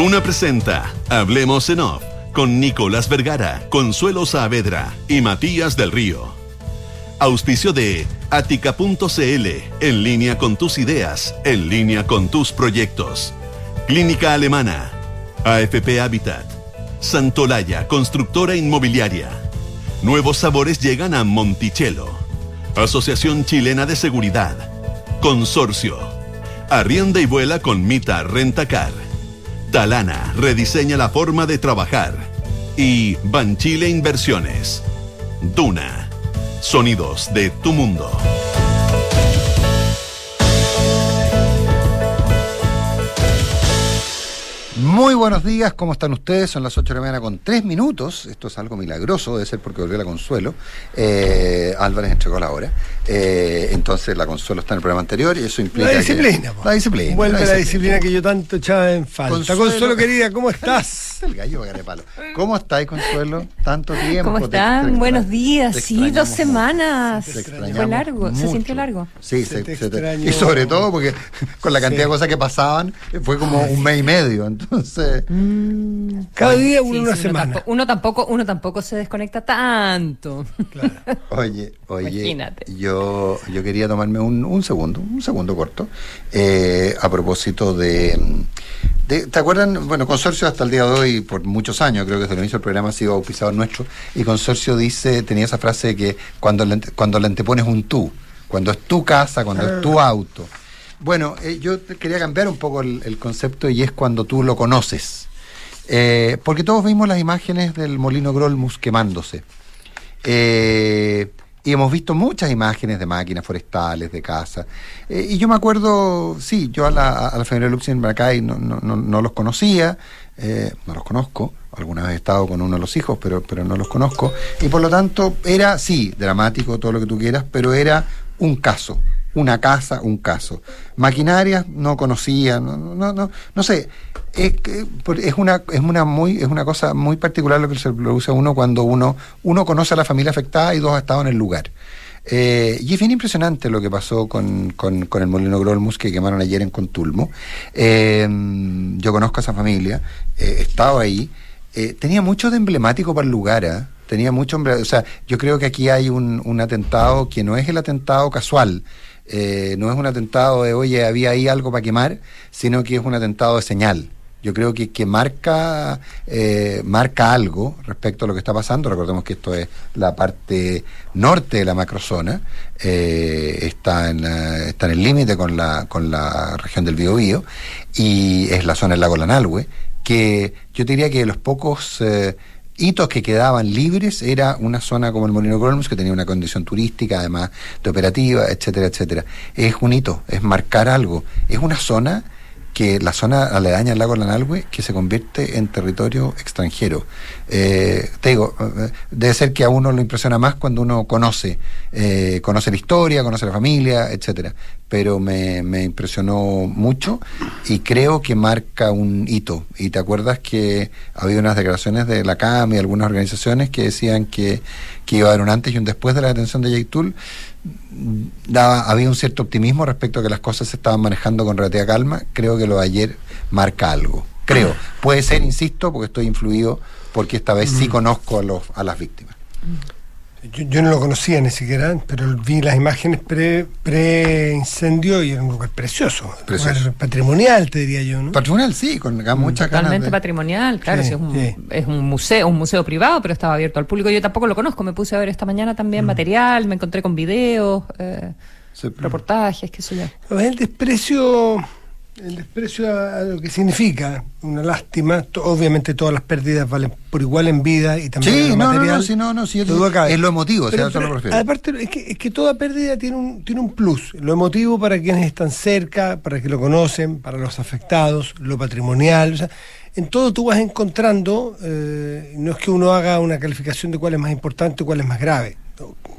Duna presenta Hablemos en Off con Nicolás Vergara, Consuelo Saavedra y Matías del Río. Auspicio de Atica.cl, en línea con tus ideas, en línea con tus proyectos. Clínica Alemana, AFP Habitat, Santolaya, constructora inmobiliaria. Nuevos sabores llegan a Monticello. Asociación Chilena de Seguridad. Consorcio. Arrienda y vuela con Mita Rentacar. Talana rediseña la forma de trabajar. Y Banchile Inversiones. Duna. Sonidos de tu mundo. Muy buenos días, ¿cómo están ustedes? Son las 8 de la mañana con 3 minutos. Esto es algo milagroso, debe ser porque volvió la Consuelo. Eh, Álvarez entregó la hora. Eh, entonces la Consuelo está en el programa anterior y eso implica. La disciplina, que, La disciplina. Vuelve la disciplina. que yo tanto echaba en falta. Consuelo, Consuelo querida, ¿cómo estás? el gallo palo. ¿Cómo estás, Consuelo? Tanto tiempo. ¿Cómo están? Buenos días. Sí, dos semanas. Fue largo, se sintió largo. Sí, se, se, se y sobre todo porque con la cantidad de cosas que pasaban, fue como un mes y medio. Entonces. Mm. Cada día uno una semana. uno tampoco, uno tampoco se desconecta tanto. Claro. Oye, oye. Imagínate. Yo, yo quería tomarme un, un segundo, un segundo corto, eh, a propósito de, ¿Te acuerdan? Bueno, Consorcio hasta el día de hoy, por muchos años, creo que desde el inicio del programa ha sido bautizado nuestro, y Consorcio dice, tenía esa frase de que cuando le, cuando le antepones un tú, cuando es tu casa, cuando es tu auto. Bueno, eh, yo quería cambiar un poco el, concepto y es cuando tú lo conoces. Eh, porque todos vimos las imágenes del molino Grolmus quemándose. Eh, y hemos visto muchas imágenes de máquinas forestales, de casa. Eh, y yo me acuerdo, sí, yo a la, a la familia Luxin no, no, no, no, los conocía, eh, no los conozco, alguna vez he estado con uno de los hijos, pero, pero no los conozco. Y por lo tanto, era, sí, dramático, todo lo que tú quieras, pero era un caso, una casa, un caso. Maquinarias no conocía, no, no, no, no sé. Es, es una es una muy es una cosa muy particular lo que se produce a uno cuando uno uno conoce a la familia afectada y dos ha estado en el lugar. Eh, y es bien impresionante lo que pasó con, con, el molino Grolmus que quemaron ayer en Contulmo. Eh, yo conozco a esa familia, eh, he estado ahí. tenía mucho de emblemático para el lugar, tenía mucho, o sea, yo creo que aquí hay un, un atentado que no es el atentado casual, eh, no es un atentado de, oye, había ahí algo para quemar, sino que es un atentado de señal. Yo creo que, que marca, eh, marca algo respecto a lo que está pasando. Recordemos que esto es la parte norte de la macrozona, eh, está, en, está en el límite con la, con la región del Biobío y es la zona del lago Lanalhue, que yo diría que de los pocos hitos que quedaban libres era una zona como el Molino Grolmus, que tenía una condición turística, además de operativa, etcétera, etcétera. Es un hito, es marcar algo. Es una zona que la zona aledaña al lago Lanalhue que se convierte en territorio extranjero. Eh, te digo, eh, debe ser que a uno lo impresiona más cuando uno conoce, eh, conoce la historia, conoce la familia, etcétera. Pero me, me impresionó mucho y creo que marca un hito. Y te acuerdas que había unas declaraciones de la CAM y algunas organizaciones que decían que, que iba a haber un antes y un después de la detención de Yaitul daba, había un cierto optimismo respecto a que las cosas se estaban manejando con relativa calma. Creo que lo de ayer marca algo. Creo. Puede ser, insisto, porque estoy influido porque esta vez sí conozco a, los, a las víctimas. Yo, no lo conocía ni siquiera, pero vi las imágenes pre-incendio pre y era un lugar precioso. precioso. patrimonial, te diría yo, ¿no? Patrimonial, sí, con mucha Totalmente patrimonial, claro, es, un, es, un, museo, un museo privado, pero estaba abierto al público. Yo tampoco lo conozco, me puse a ver esta mañana también mm. material, me encontré con videos, eh, reportajes, qué sé yo. El desprecio el desprecio a, lo que significa, una lástima. obviamente todas las pérdidas valen por igual en vida y también en no, material. No, no, no, sí, no, es lo emotivo, o sea, eso lo. Aparte, es que, es que toda pérdida tiene un, tiene un plus. Lo emotivo para quienes están cerca, para que lo conocen, para los afectados, lo patrimonial. O sea, en todo tú vas encontrando, eh, no es que uno haga una calificación de cuál es más importante o cuál es más grave.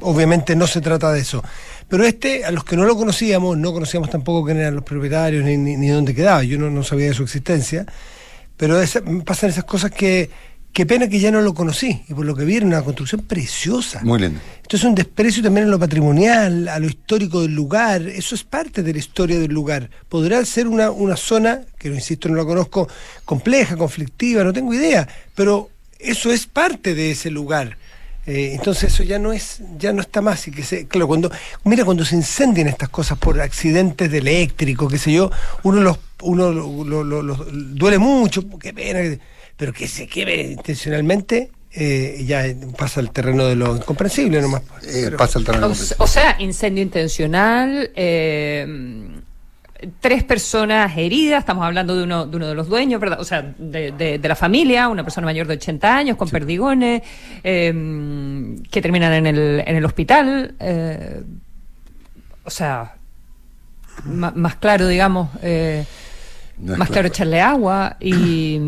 Obviamente no se trata de eso pero este, a los que no lo conocíamos, no conocíamos tampoco quién eran los propietarios ni, ni, dónde quedaba, yo no, sabía de su existencia, pero pasan esas cosas que, Qué pena que ya no lo conocí, y por lo que vi era una construcción preciosa. Muy linda. Esto es un desprecio también en lo patrimonial, a lo histórico del lugar. Eso es parte de la historia del lugar. Podrá ser una, una zona, que lo insisto, no la conozco, compleja, conflictiva, no tengo idea, pero eso es parte de ese lugar. Eh, entonces eso ya no es, ya no está más. Y que se, claro, cuando, mira, cuando se incendian estas cosas por accidentes de eléctrico, qué sé yo, uno los, uno lo, duele mucho, qué pena pero que se queme intencionalmente, eh, ya pasa al terreno de lo incomprensible nomás. Eh, pasa al terreno o, o, sea, incendio intencional, eh, tres personas heridas, estamos hablando de uno de, uno de los dueños, ¿verdad? O sea, de, de, la familia, una persona mayor de 80 años con perdigones, que terminan en el, en el hospital. o sea, más claro, digamos más claro echarle agua y,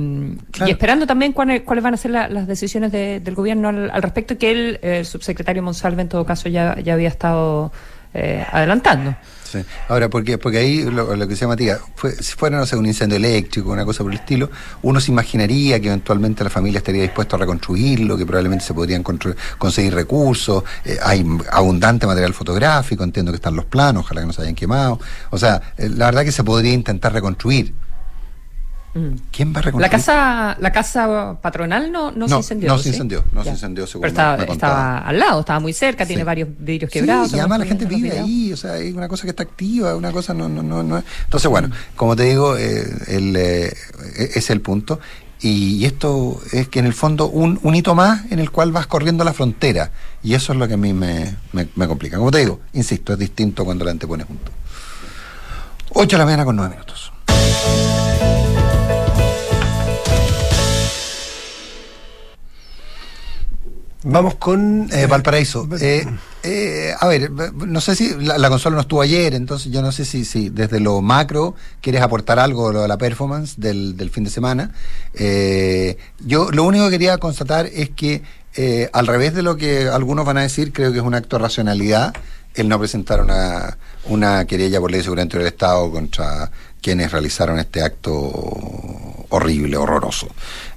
esperando también cuáles, van a ser las decisiones del gobierno al, respecto que el, eh, subsecretario Monsalve en todo caso ya, ya había estado eh, adelantando. Sí. Ahora, ¿por qué? Porque ahí lo, que decía Matías, si fuera, no sé, un incendio eléctrico, una cosa por el estilo, uno se imaginaría que eventualmente la familia estaría dispuesta a reconstruirlo, que probablemente se podrían conseguir recursos, eh, hay abundante material fotográfico, entiendo que están los planos, ojalá que no se hayan quemado. O sea, la verdad que se podría intentar reconstruir. ¿Quién va a reconstruir? La casa, la casa patronal no, no, se incendió. No se incendió, no se incendió, según Pero estaba, al lado, estaba muy cerca, tiene varios vidrios quebrados. y además la gente vive ahí, o sea, es una cosa que está activa, una cosa no, no, no, no. Entonces, bueno, como te digo, eh, el, eh, es el punto. Y, esto es que en el fondo un, un hito más en el cual vas corriendo la frontera. Y eso es lo que a mí me, me, me complica. Como te digo, insisto, es distinto cuando la antepones junto. 8 de la mañana con 9 minutos. Vamos con eh, Valparaíso. Eh, eh, a ver, no sé si la, consola no estuvo ayer, entonces yo no sé si, si desde lo macro quieres aportar algo lo de la performance del, del fin de semana. yo lo único que quería constatar es que al revés de lo que algunos van a decir, creo que es un acto de racionalidad el no presentar una, una querella por ley de seguridad del Estado contra quienes realizaron este acto horrible, horroroso.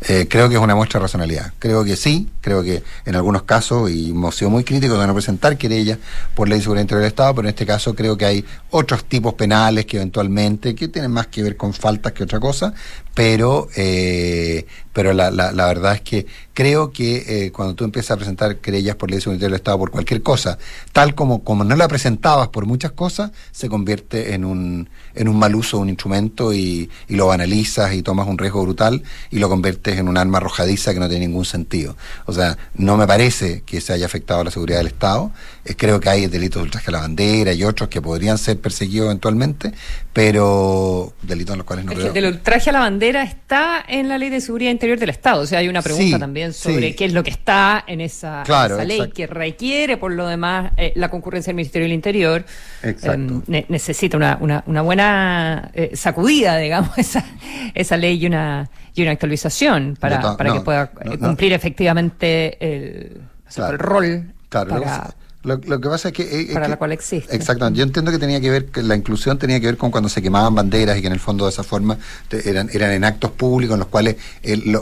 Eh, creo que es una muestra de racionalidad. Creo que sí, creo que en algunos casos, y hemos sido muy críticos de no presentar querellas por ley de seguridad interior del Estado, pero en este caso creo que hay otros tipos penales que eventualmente, que tienen más que ver con faltas que otra cosa, pero, eh, pero la, la, la, verdad es que creo que eh, cuando tú empiezas a presentar querellas por ley de seguridad del Estado por cualquier cosa, tal como, como no la presentabas por muchas cosas, se convierte en un, en un mal uso de un instrumento y, y lo banalizas y tomas un riesgo brutal y lo conviertes en un arma arrojadiza que no tiene ningún sentido. O sea, no me parece que se haya afectado la seguridad del Estado. Eh, creo que hay delitos de ultraje a la bandera y otros que podrían ser perseguidos eventualmente, pero delitos en los cuales no creo. El ultraje a la bandera está en la ley de seguridad interior del Estado. O sea, hay una pregunta también sobre qué es lo que está en esa, ley que requiere, por lo demás, eh, la concurrencia del Ministerio del Interior. Exacto. Em, necesita una, una, una buena eh, sacudida, digamos, esa, esa ley y una, y una actualización para, para que pueda cumplir efectivamente el, el rol. Para, lo, que pasa es que... para la cual existe. Exactamente. Yo entiendo que tenía que ver, que la inclusión tenía que ver con cuando se quemaban banderas y que en el fondo de esa forma eran, eran en actos públicos en los cuales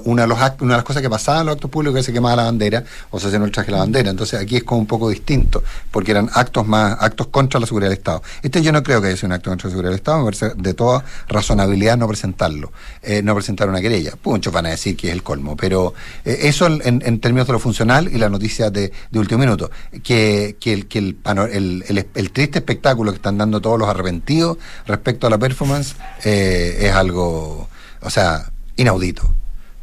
una, de los una de las cosas que pasaban en los actos públicos es que se quemaba la bandera o se hacía el traje de la bandera. Entonces aquí es como un poco distinto, porque eran actos más, actos contra la seguridad del Estado. Este yo no creo que haya sido un acto contra la seguridad del Estado, me parece de toda razonabilidad no presentarlo, eh, no presentar una querella. Muchos van a decir que es el colmo, pero eh, eso en, en, términos de lo funcional y la noticia de, de último minuto, que que, el, que el, el, triste espectáculo que están dando todos los arrepentidos respecto a la performance eh, es algo, o sea, inaudito.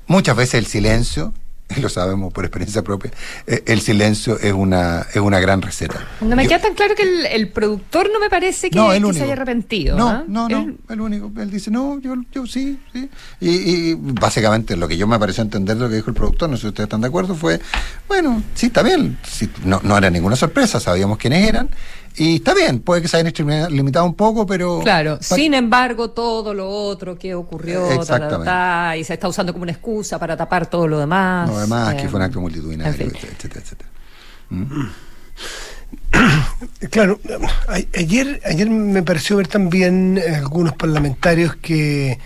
Muchas veces el silencio lo sabemos por experiencia propia, eh, el silencio es una, es una gran receta. No me queda tan claro que el, productor no me parece que, se haya arrepentido. No, ¿ah? no, no, el único. Él dice, no, yo, yo sí, sí. Y, básicamente lo que yo me pareció entender de lo que dijo el productor, no sé si ustedes están de acuerdo, fue, bueno, sí, está bien, no, no era ninguna sorpresa, sabíamos quiénes eran. Y está bien, puede que se hayan limitado un poco, pero... Claro, sin embargo, todo lo otro que ocurrió, y se está usando como una excusa para tapar todo lo demás. Lo demás, que fue un acto multitudinario, etcétera, etcétera. ¿Mm? Claro, ayer, ayer me pareció ver también algunos parlamentarios que,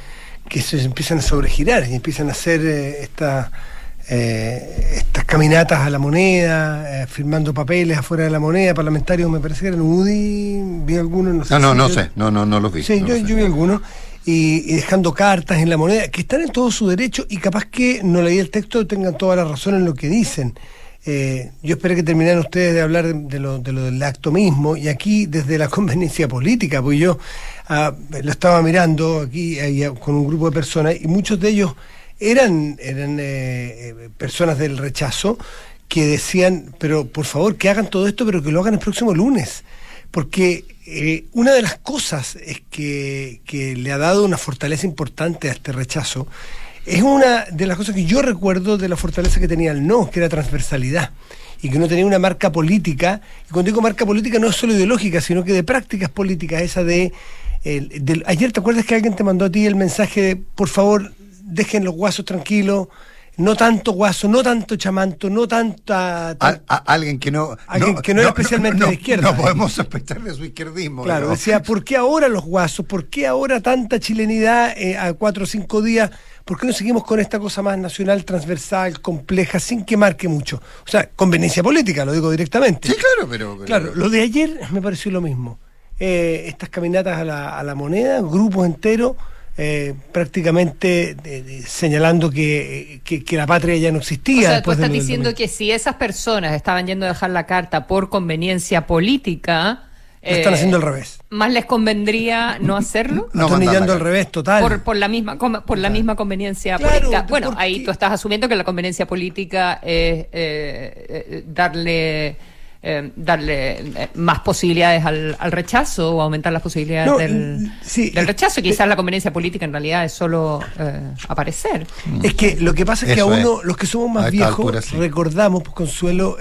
que se empiezan a sobregirar y empiezan a hacer eh, esta eh, estas caminatas a la moneda, eh, firmando papeles afuera de la moneda, parlamentarios, me parece que eran UDI, vi algunos, no sé. No, no, no sé, no, no, no los vi. Sí, yo, vi algunos. Y, dejando cartas en la moneda, que están en todo su derecho y capaz que no leí el texto tengan toda la razón en lo que dicen. Eh, yo esperé que terminaran ustedes de hablar de, lo, de, lo, del acto mismo y aquí desde la conveniencia política, pues yo ah, lo estaba mirando aquí con un grupo de personas y muchos de ellos eran, eran eh, eh, personas del rechazo que decían, pero por favor que hagan todo esto, pero que lo hagan el próximo lunes. Porque eh, una de las cosas es que, que, le ha dado una fortaleza importante a este rechazo es una de las cosas que yo recuerdo de la fortaleza que tenía el no, que era transversalidad y que no tenía una marca política. Y cuando digo marca política no es solo ideológica, sino que de prácticas políticas, esa de, ayer te acuerdas que alguien te mandó a ti el mensaje de, por favor, dejen los guasos tranquilos, no tanto guaso, no tanto chamanto, no tanta... alguien que no... Alguien que no, es especialmente de izquierda. No podemos sospechar de su izquierdismo. Claro, decía, ¿por qué ahora los guasos? ¿Por qué ahora tanta chilenidad eh, a cuatro o cinco días? ¿Por qué no seguimos con esta cosa más nacional, transversal, compleja, sin que marque mucho? O sea, conveniencia política, lo digo directamente. Sí, claro, pero... Claro, lo de ayer me pareció lo mismo. Eh, estas caminatas a la, a la moneda, grupos enteros eh, prácticamente señalando que, la patria ya no existía. O sea, tú estás diciendo que si esas personas estaban yendo a dejar la carta por conveniencia política... están eh, haciendo al revés. ¿Más les convendría no hacerlo? No, están yendo al revés, total. Por, la misma por la misma conveniencia política. Bueno, ahí tú estás asumiendo que la conveniencia política es eh, darle eh, darle eh, más posibilidades al, rechazo o aumentar las posibilidades del, rechazo. Quizás la conveniencia política en realidad es solo eh, aparecer. Es que lo que pasa es que a uno, los que somos más viejos, recordamos, pues, Consuelo,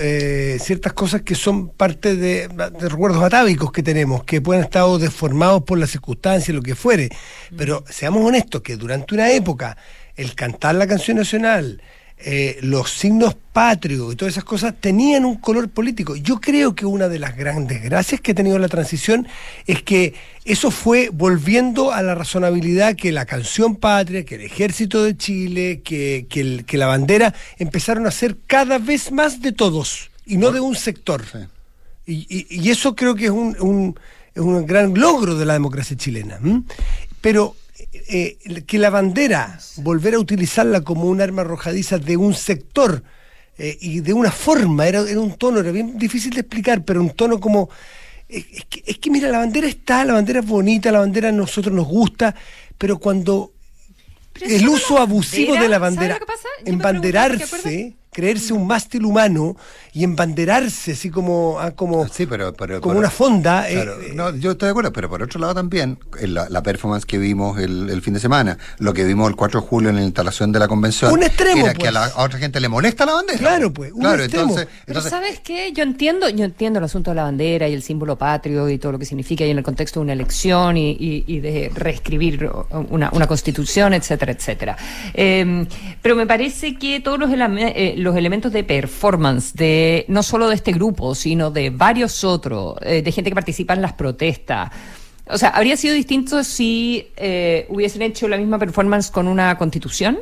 ciertas cosas que son parte de, recuerdos atávicos que tenemos, que pueden estar deformados por las circunstancias, lo que fuere. Pero seamos honestos, que durante una época el cantar la canción nacional, eh, los signos patrios y todas esas cosas tenían un color político. Yo creo que una de las grandes gracias que ha tenido la transición es que eso fue volviendo a la razonabilidad que la canción patria, que el ejército de Chile, que, que, la bandera empezaron a ser cada vez más de todos y no de un sector. Y, y, eso creo que es un, un, un, gran logro de la democracia chilena. Pero eh, que la bandera, volver a utilizarla como un arma arrojadiza de un sector eh, y de una forma, era, era, un tono, era bien difícil de explicar, pero un tono como... Es, que, es que mira, la bandera está, la bandera es bonita, la bandera a nosotros nos gusta, pero cuando el uso abusivo de la bandera, embanderarse creerse un mástil humano y embanderarse así como, ah, como, sí, pero, como una fonda. Eh, eh, no, yo estoy de acuerdo, pero por otro lado también, la, la performance que vimos el, fin de semana, lo que vimos el 4 de julio en la instalación de la convención, un extremo, era que a, la, pues. otra gente le molesta la bandera. Claro, pues, un extremo. pero ¿sabes qué? Yo entiendo, yo entiendo el asunto de la bandera y el símbolo patrio y todo lo que significa y en el contexto de una elección y, y, de reescribir una, una, constitución, etcétera, etcétera. Em, pero me parece que todos los, eh, los elementos de performance de no solo de este grupo, sino de varios otros, eh, de gente que participa en las protestas. O sea, ¿habría sido distinto si eh, hubiesen hecho la misma performance con una constitución?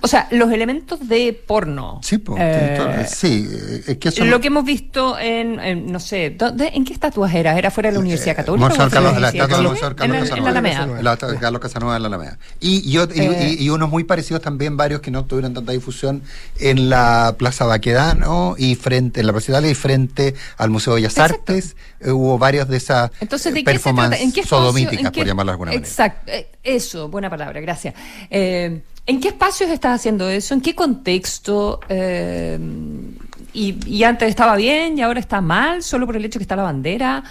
O sea, los elementos de porno. Sí, eh, sí es que Lo que hemos visto en, no sé, ¿en qué estatuas era? ¿Era fuera de la eh, Universidad Católica? Carlos, la estatua de Monseñor Carlos Casanova. En la Alameda. La Carlos Casanova en la Alameda. Y, eh. y, unos muy parecidos también, varios que no tuvieron tanta difusión en la Plaza Baquedano y frente, en la Plaza Italia y frente al Museo de Bellas Artes. hubo varios de esas Entonces, ¿de performances sodomíticas, por llamarlas de alguna manera. Exacto, eso, buena palabra, gracias. Eh, ¿En qué espacios estás haciendo eso? ¿En qué contexto? Eh, y, antes estaba bien y ahora está mal, solo por el hecho que está la bandera,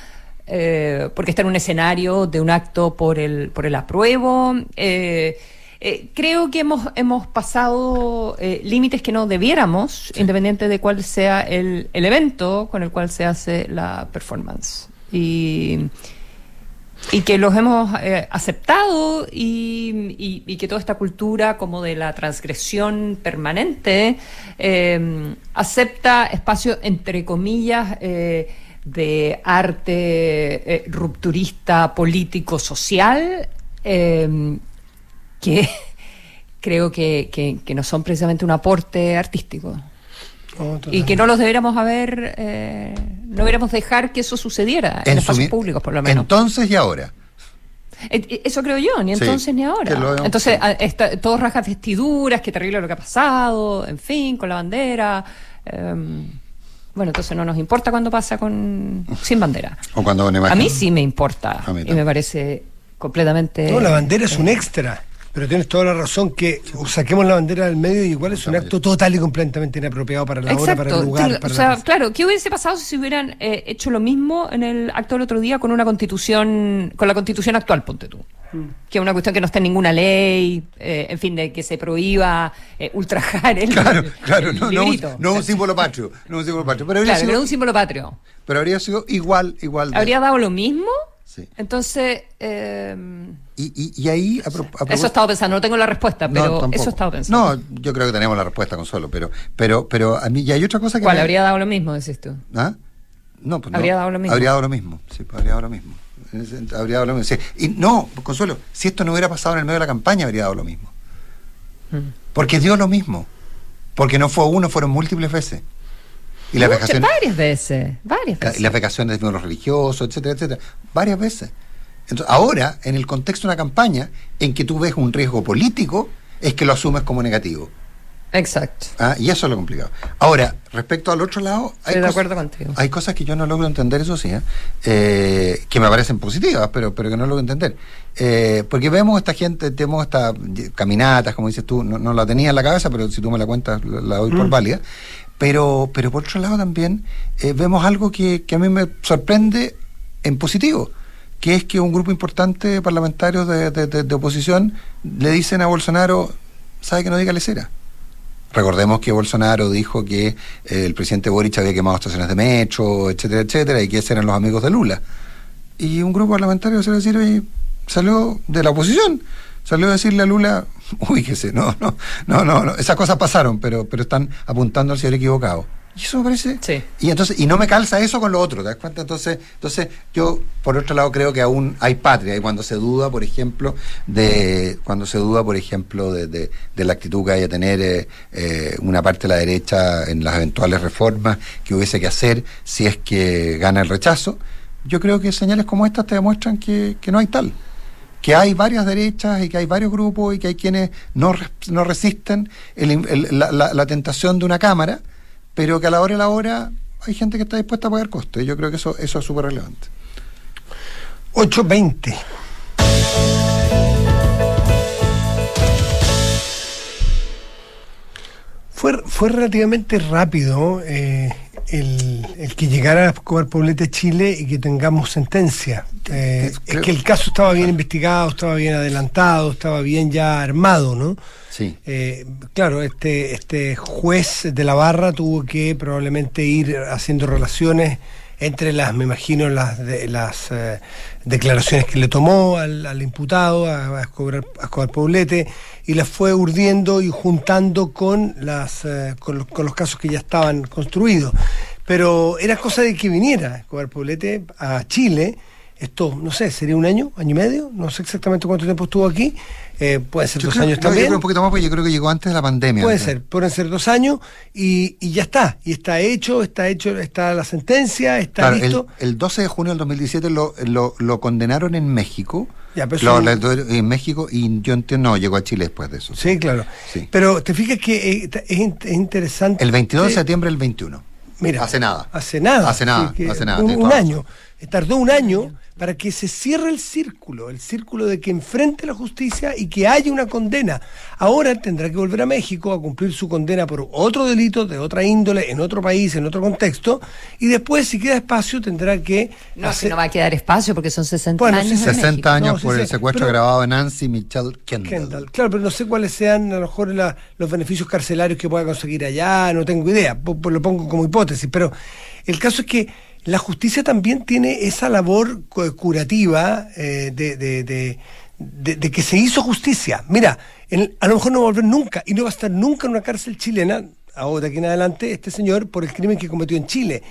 eh, porque está en un escenario de un acto por el, por el apruebo. Eh, creo que hemos, hemos pasado límites que no debiéramos, independiente de cuál sea el, el evento con el cual se hace la performance. Y y que los hemos eh, aceptado y, que toda esta cultura como de la transgresión permanente em, acepta espacios entre comillas eh, de arte eh, rupturista político social que creo que, no son precisamente un aporte artístico. Oh, y que no los deberíamos haber, eh, no deberíamos dejar que eso sucediera en, los espacios públicos, por lo menos. Entonces y ahora. Eh, eh, eso creo yo, ni entonces ni ahora. Entonces, todos rajas vestiduras, qué terrible lo que ha pasado, en fin, con la bandera. Em, bueno, entonces no nos importa cuando pasa con sin bandera. O cuando A mí sí me importa y me parece completamente. No, la bandera es un extra. Pero tienes toda la razón que saquemos la bandera del medio y igual es un acto total y completamente inapropiado para la hora, para el lugar. o sea, claro, ¿qué hubiese pasado si se hubieran eh, hecho lo mismo en el acto del otro día con una constitución, con la constitución actual, ponte tú? Mm. Que es una cuestión que no está en ninguna ley, eh, en fin, de que se prohíba eh, ultrajar el Claro, claro, no, no, un, no, un, símbolo patrio, no un símbolo patrio. Pero habría claro, sido, un símbolo patrio. Pero habría sido igual, igual. ¿Habría dado lo mismo? Entonces... Eh, y, y, ahí... eso he estado pensando, no tengo la respuesta, pero eso he estado pensando. No, yo creo que tenemos la respuesta, Consuelo, pero, pero, pero a mí ya hay otra cosa que... ¿Cuál? ¿Habría dado lo mismo, decís tú? ¿Ah? No, pues ¿Habría dado lo mismo? Habría dado lo mismo, sí, pues, habría dado lo mismo. Habría dado lo mismo. Y no, Consuelo, si esto no hubiera pasado en el medio de la campaña, habría dado lo mismo. Mm. Porque dio lo mismo. Porque no fue uno, fueron múltiples veces. Y las vacaciones, varias veces, varias veces. Y las vacaciones de los religiosos, etcétera, etcétera. Varias veces. Entonces, ahora, en el contexto de una campaña en que tú ves un riesgo político, es que lo asumes como negativo. Exacto. Ah, y eso es lo complicado. Ahora, respecto al otro lado, hay, de acuerdo contigo. hay cosas que yo no logro entender, eso sí, ¿eh? Eh, que me parecen positivas, pero, pero que no logro entender. Eh, porque vemos esta gente, tenemos estas caminatas, como dices tú, no, la tenía en la cabeza, pero si tú me la cuentas, la, doy por mm. válida. Pero, pero por otro lado también eh, vemos algo que, a mí me sorprende en positivo, que es que un grupo importante de parlamentarios de, oposición le dicen a Bolsonaro, ¿sabe que no diga lecera? Recordemos que Bolsonaro dijo que eh, el presidente Boric había quemado estaciones de metro, etcétera, etcétera, y que esos eran los amigos de Lula. Y un grupo parlamentario se le decir, salió de la oposición salió a decirle a Lula, uy, que sé, no, no, no, no, esas cosas pasaron, pero, pero están apuntando al señor equivocado. Y eso me parece. Sí. Y entonces, y no me calza eso con lo otro, ¿te das cuenta? Entonces, entonces, yo, por otro lado, creo que aún hay patria. Y cuando se duda, por ejemplo, de, cuando se duda, por ejemplo, de, de, la actitud que haya tener eh, eh, una parte de la derecha en las eventuales reformas que hubiese que hacer si es que gana el rechazo, yo creo que señales como estas te demuestran que, que no hay tal que hay varias derechas y que hay varios grupos y que hay quienes no, no resisten la, tentación de una cámara, pero que a la hora y la hora hay gente que está dispuesta a pagar costes. Yo creo que eso, eso es súper relevante. 8.20. Fue, fue relativamente rápido eh, el, el, que llegara a Escobar Poblete Chile y que tengamos sentencia. Eh, es que el caso estaba bien investigado, estaba bien adelantado, estaba bien ya armado, ¿no? Sí. Eh, claro, este, este juez de la barra tuvo que probablemente ir haciendo relaciones entre las, me imagino, las, de, las eh, declaraciones que le tomó al, imputado, a, Escobar, Poblete, y las fue urdiendo y juntando con, las, con los, con, los, casos que ya estaban construidos. Pero era cosa de que viniera Escobar Poblete a Chile. Esto, no sé, sería un año, año y medio, no sé exactamente cuánto tiempo estuvo aquí, eh, puede ser dos años también. Yo creo un poquito más porque yo creo que llegó antes de la pandemia. Puede ser, pueden ser dos años y, y, ya está, y está hecho, está hecho, está la sentencia, está listo. El, 12 de junio del 2017 lo, lo, lo condenaron en México. Ya, pero en México y yo entiendo, no, llegó a Chile después de eso. Sí, claro. Pero te fijas que eh, es, interesante. El 22 de septiembre del 21. Mira, hace nada. Hace nada. Hace nada, hace nada. un año. Tardó un año para que se cierre el círculo, el círculo de que enfrente la justicia y que haya una condena. Ahora tendrá que volver a México a cumplir su condena por otro delito de otra índole, en otro país, en otro contexto, y después, si queda espacio, tendrá que... No, si no va a quedar espacio porque son 60 años. 60 años por el secuestro grabado de Nancy Michelle Kendall. Claro, pero no sé cuáles sean a lo mejor los beneficios carcelarios que pueda conseguir allá, no tengo idea, lo pongo como hipótesis, pero el caso es que la justicia también tiene esa labor curativa eh, de, que se hizo justicia. Mira, a lo mejor no va a volver nunca y no va a estar nunca en una cárcel chilena, ahora de aquí en adelante, este señor por el crimen que cometió en Chile.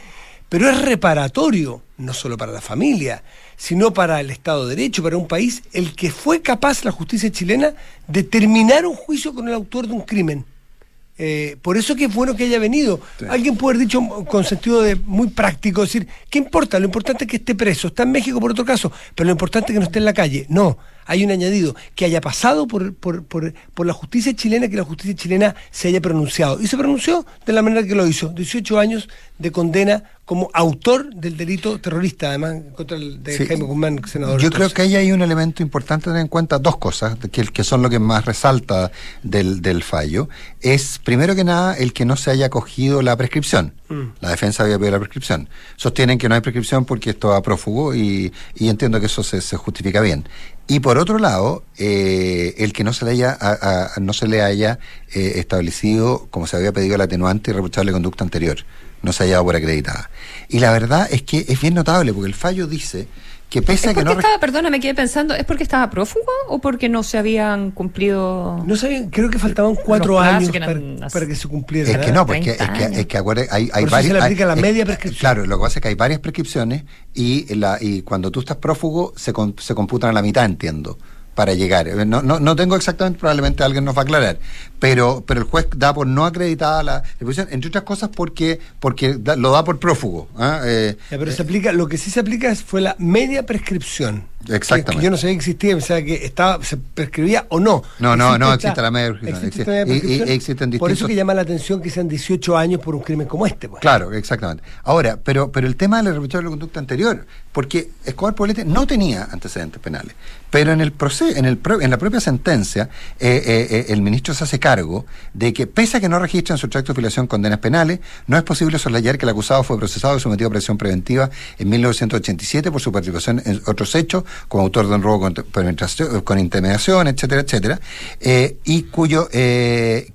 Pero es reparatorio, no solo para la familia, sino para el Estado de Derecho, para un país, el que fue capaz la justicia chilena de terminar un juicio con el autor de un crimen. Eh, por eso que es bueno que haya venido. Alguien puede haber dicho con sentido de muy práctico, decir, ¿qué importa? Lo importante es que esté preso. Está en México por otro caso, pero lo importante es que no esté en la calle. No, hay un añadido, que haya pasado por, por, por, por, la justicia chilena, que la justicia chilena se haya pronunciado. Y se pronunció de la manera que lo hizo. 18 años de condena como autor del delito terrorista, además, contra el de Jaime Guzmán, senador. Yo creo que ahí hay un elemento importante a tener en cuenta, dos cosas, que, que son lo que más resalta del, del fallo. Es, primero que nada, el que no se haya cogido la prescripción. La defensa había pedido la prescripción. Sostienen que no hay prescripción porque esto va prófugo y, y entiendo que eso se, se justifica bien. Y por otro lado, eh, el que no se le haya, no se le haya eh, establecido, como se había pedido, el atenuante y reprochable conducta anterior, no se haya dado por acreditada. Y la verdad es que es bien notable, porque el fallo dice que pese a que no. Estaba, perdona, me quedé pensando, ¿es porque estaba prófugo o porque no se habían cumplido.? No sabían, creo que faltaban cuatro años para, que se cumpliera. Es que no, porque es que, es que acuérdate, hay, hay varias. Se le aplica la media prescripción. Claro, lo que pasa es que hay varias prescripciones y, la, y cuando tú estás prófugo se, se computan a la mitad, entiendo para llegar. No, no, no tengo exactamente, probablemente alguien nos va a aclarar, pero, pero el juez da por no acreditada la disposición, entre otras cosas porque, porque lo da por prófugo. ¿ah? Eh, pero se aplica, lo que sí se aplica fue la media prescripción. Exactamente. yo no sabía que existía, pensaba que estaba, se prescribía o no. No, no, no, existe la media prescripción. Existe, por eso que llama la atención que sean 18 años por un crimen como este. Pues. Claro, exactamente. Ahora, pero, pero el tema de la reprochable conducta anterior, porque Escobar Poblete no tenía antecedentes penales, pero en el proceso, en, el, en la propia sentencia, eh, eh, eh, el ministro se hace cargo de que, pese a que no registra en su tracto de filiación condenas penales, no es posible soslayar que el acusado fue procesado y sometido a presión preventiva en 1987 por su participación en otros hechos como autor de un robo con, con intimidación, etcétera, etcétera, eh, y cuyo, eh,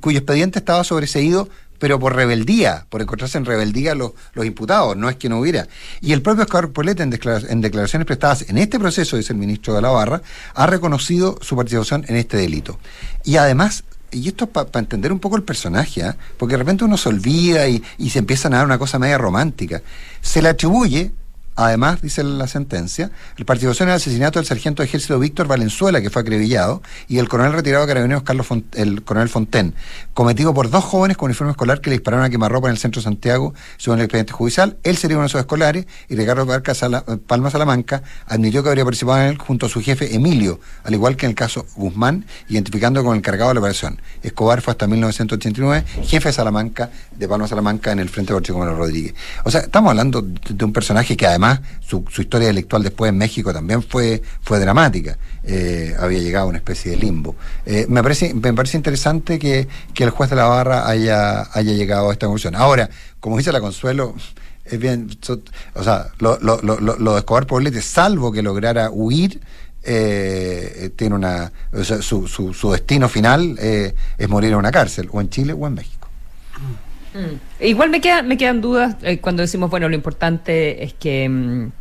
cuyo expediente estaba sobreseído pero por rebeldía, por encontrarse en rebeldía los, los imputados, no es que no hubiera. Y el propio Oscar Polete, en, en, declaraciones prestadas en este proceso, dice el ministro de la Barra, ha reconocido su participación en este delito. Y además, y esto es para entender un poco el personaje, ¿ah? porque de repente uno se olvida y, y se empieza a dar una cosa media romántica, se le atribuye Además, dice la sentencia, la participación en el asesinato del sargento de ejército Víctor Valenzuela, que fue acribillado, y el coronel retirado de carabineros Carlos el coronel Fonten, cometido por dos jóvenes con uniforme escolar que le dispararon a quemarropa en el centro de Santiago, según el expediente judicial. Él sería uno de esos escolares y Ricardo Barca Palma Salamanca admitió que habría participado en él junto a su jefe Emilio, al igual que en el caso Guzmán, identificando con el cargado de la operación. Escobar fue hasta 1989 jefe de Salamanca, de Palma Salamanca, en el frente de Borchico Rodríguez. O sea, estamos hablando de un personaje que además su, historia intelectual después en México también fue, fue dramática. Eh, había llegado a una especie de limbo. Eh, me, parece, me parece interesante que, el juez de la barra haya, haya llegado a esta conclusión. Ahora, como dice la Consuelo, es bien, o sea, lo, lo, lo, lo de Escobar Poblete, salvo que lograra huir, eh, tiene una su, su, su, destino final es morir en una cárcel, o en Chile o en México. Mm. Igual me, quedan me quedan dudas eh, cuando decimos, bueno, lo importante es que, mm,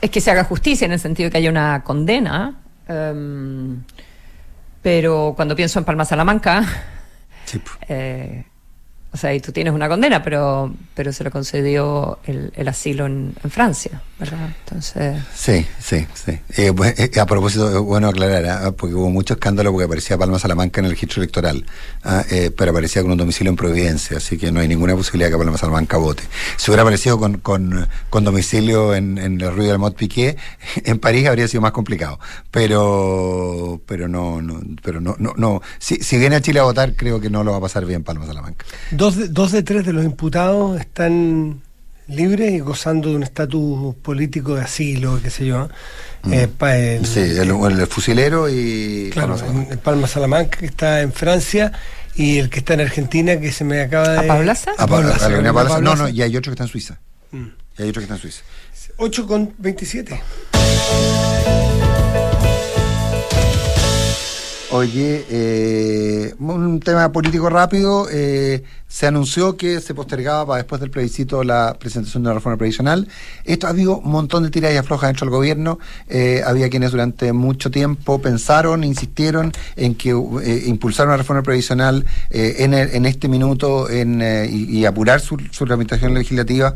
es que se haga justicia en el sentido de que haya una condena. Em, pero cuando pienso en Palma Salamanca, eh, o sea, y tú tienes una condena, pero, pero se le concedió el, el asilo en, Francia, ¿verdad? Entonces... Sí, sí, sí. Eh, pues, eh, a propósito, bueno aclarar, ¿ah? porque hubo mucho escándalo porque aparecía Palma Salamanca en el registro electoral, ¿ah? eh, pero aparecía con un domicilio en Providencia, así que no hay ninguna posibilidad que Palma Salamanca vote. Si hubiera aparecido con, con, con domicilio en, el Río del Mont Piqué, en París habría sido más complicado, pero pero no, no pero no, no, no. Si, si viene a Chile a votar, creo que no lo va a pasar bien Palma Salamanca. Dos de, dos de tres de los imputados están libres y gozando de un estatus político de asilo, qué sé yo. Mm. Eh, sí, el, fusilero y Palma Salamanca. el Palma Salamanca, que está en Francia, y el que está en Argentina, que se me acaba de... ¿A Pablaza? A Pablaza. No, no, y hay otro que está en Suiza. Mm. Y hay otro que está en Suiza. 8 con 27. Oye, eh, un tema político rápido. Eh, se anunció que se postergaba para después del plebiscito la presentación de la reforma previsional. Esto ha habido un montón de tiras y aflojas dentro del gobierno. Eh, había quienes durante mucho tiempo pensaron, insistieron en que eh, impulsar una reforma previsional eh, en, en, este minuto en, y, apurar su, su tramitación legislativa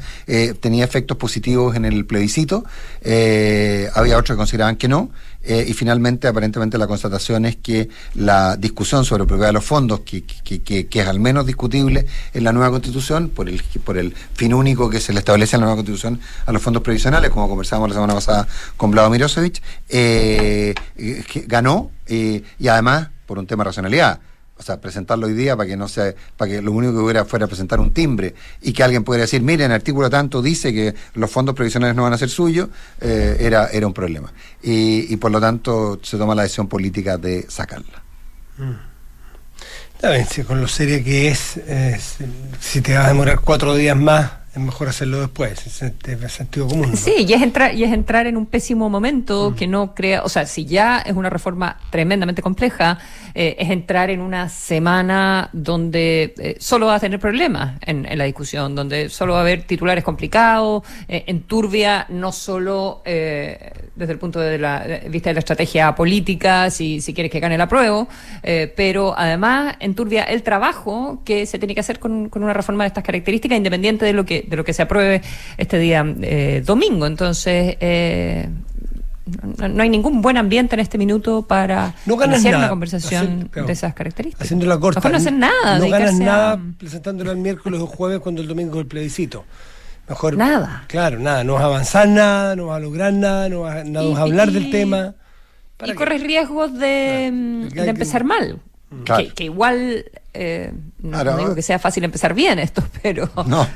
tenía efectos positivos en el plebiscito. había otros que consideraban que no. Y finalmente, aparentemente, la constatación es que la discusión sobre propiedad de los fondos, que, que, que, que es al menos discutible, en la nueva constitución, por el, por el fin único que se le establece en la nueva constitución a los fondos previsionales, como conversábamos la semana pasada con Vlado Mirosevich, eh, ganó eh, y además por un tema de racionalidad presentarlo hoy día para que no sea, para que lo único que hubiera fuera presentar un timbre y que alguien pudiera decir, miren, el artículo tanto dice que los fondos previsionales no van a ser suyos, eh, era, era un problema. Y, y, por lo tanto se toma la decisión política de sacarla. Mm con lo seria que es, si te vas a demorar cuatro días más, es mejor hacerlo después, es, sentido común. Sí, y es entrar, y es entrar en un pésimo momento mm. que no crea, o sea, si ya es una reforma tremendamente compleja, eh, es entrar en una semana donde eh, solo va a tener problemas en, la discusión, donde solo va a haber titulares complicados, eh, en turbia, no solo desde el punto de la vista de la estrategia política, si, si quieres que gane la prueba, pero además en turbia el trabajo que se tiene que hacer con, con una reforma de estas características, independiente de lo que de lo que se apruebe este día domingo. Entonces, no, hay ningún buen ambiente en este minuto para iniciar una conversación de esas características. Haciendo la corta. no hacen nada. No ganas nada presentándolo el miércoles o jueves cuando el domingo es el plebiscito. Mejor. Nada. Claro, nada. No vas a avanzar nada, no vas a lograr nada, no vas, a hablar del tema. Y corres riesgos de, mm, empezar mal. Que, igual, eh, no, digo que sea fácil empezar bien esto, pero. No.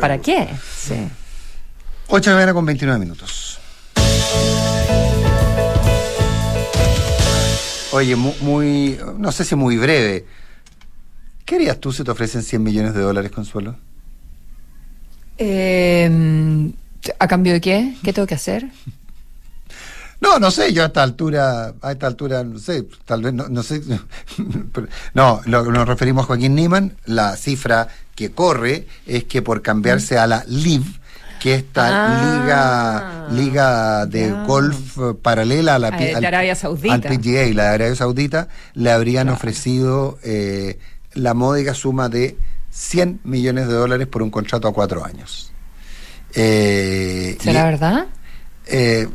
¿Para qué? Sí. 8 de mañana con 29 minutos. Oye, muy, no sé si muy breve. ¿Qué harías tú si te ofrecen 100 millones de dólares, Consuelo? Eh, ¿A cambio de qué? ¿Qué tengo que hacer? No, no sé, yo a esta altura, a esta altura, no sé, tal vez, no, no sé. no, lo, nos referimos a Joaquín Niman, la cifra que corre es que por cambiarse a la LIV, que esta ah. liga liga de golf paralela a la eh, al, Arabia Saudita. al PGA y la de Arabia Saudita le habrían ofrecido eh, la módica suma de 100 millones de dólares por un contrato a cuatro años. Eh, ¿Será verdad? Eh,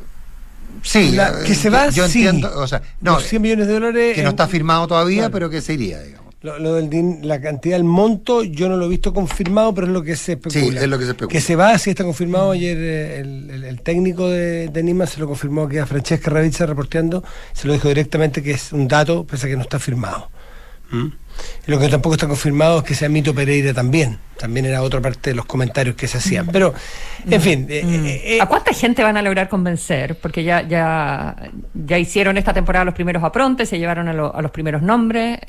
sí, que se va, yo entiendo, o sea, no, 100 millones de dólares que no está firmado todavía, pero que se iría, digamos. Lo, del la cantidad, del monto, yo no lo he visto confirmado, pero es lo que se especula. Sí, es lo que se especula. Que se va, sí está confirmado. Ayer eh, el, técnico de, de, Nima se lo confirmó que a Francesca Ravizza reporteando, se lo dijo directamente que es un dato, pese a que no está firmado. ¿Mm? Y lo que tampoco está confirmado es que sea Mito Pereira también. También era otra parte de los comentarios que se hacían. Pero, en fin. Eh, mm. eh, ¿A cuánta gente van a lograr convencer? Porque ya, ya, ya hicieron esta temporada los primeros aprontes, se llevaron a, a los primeros nombres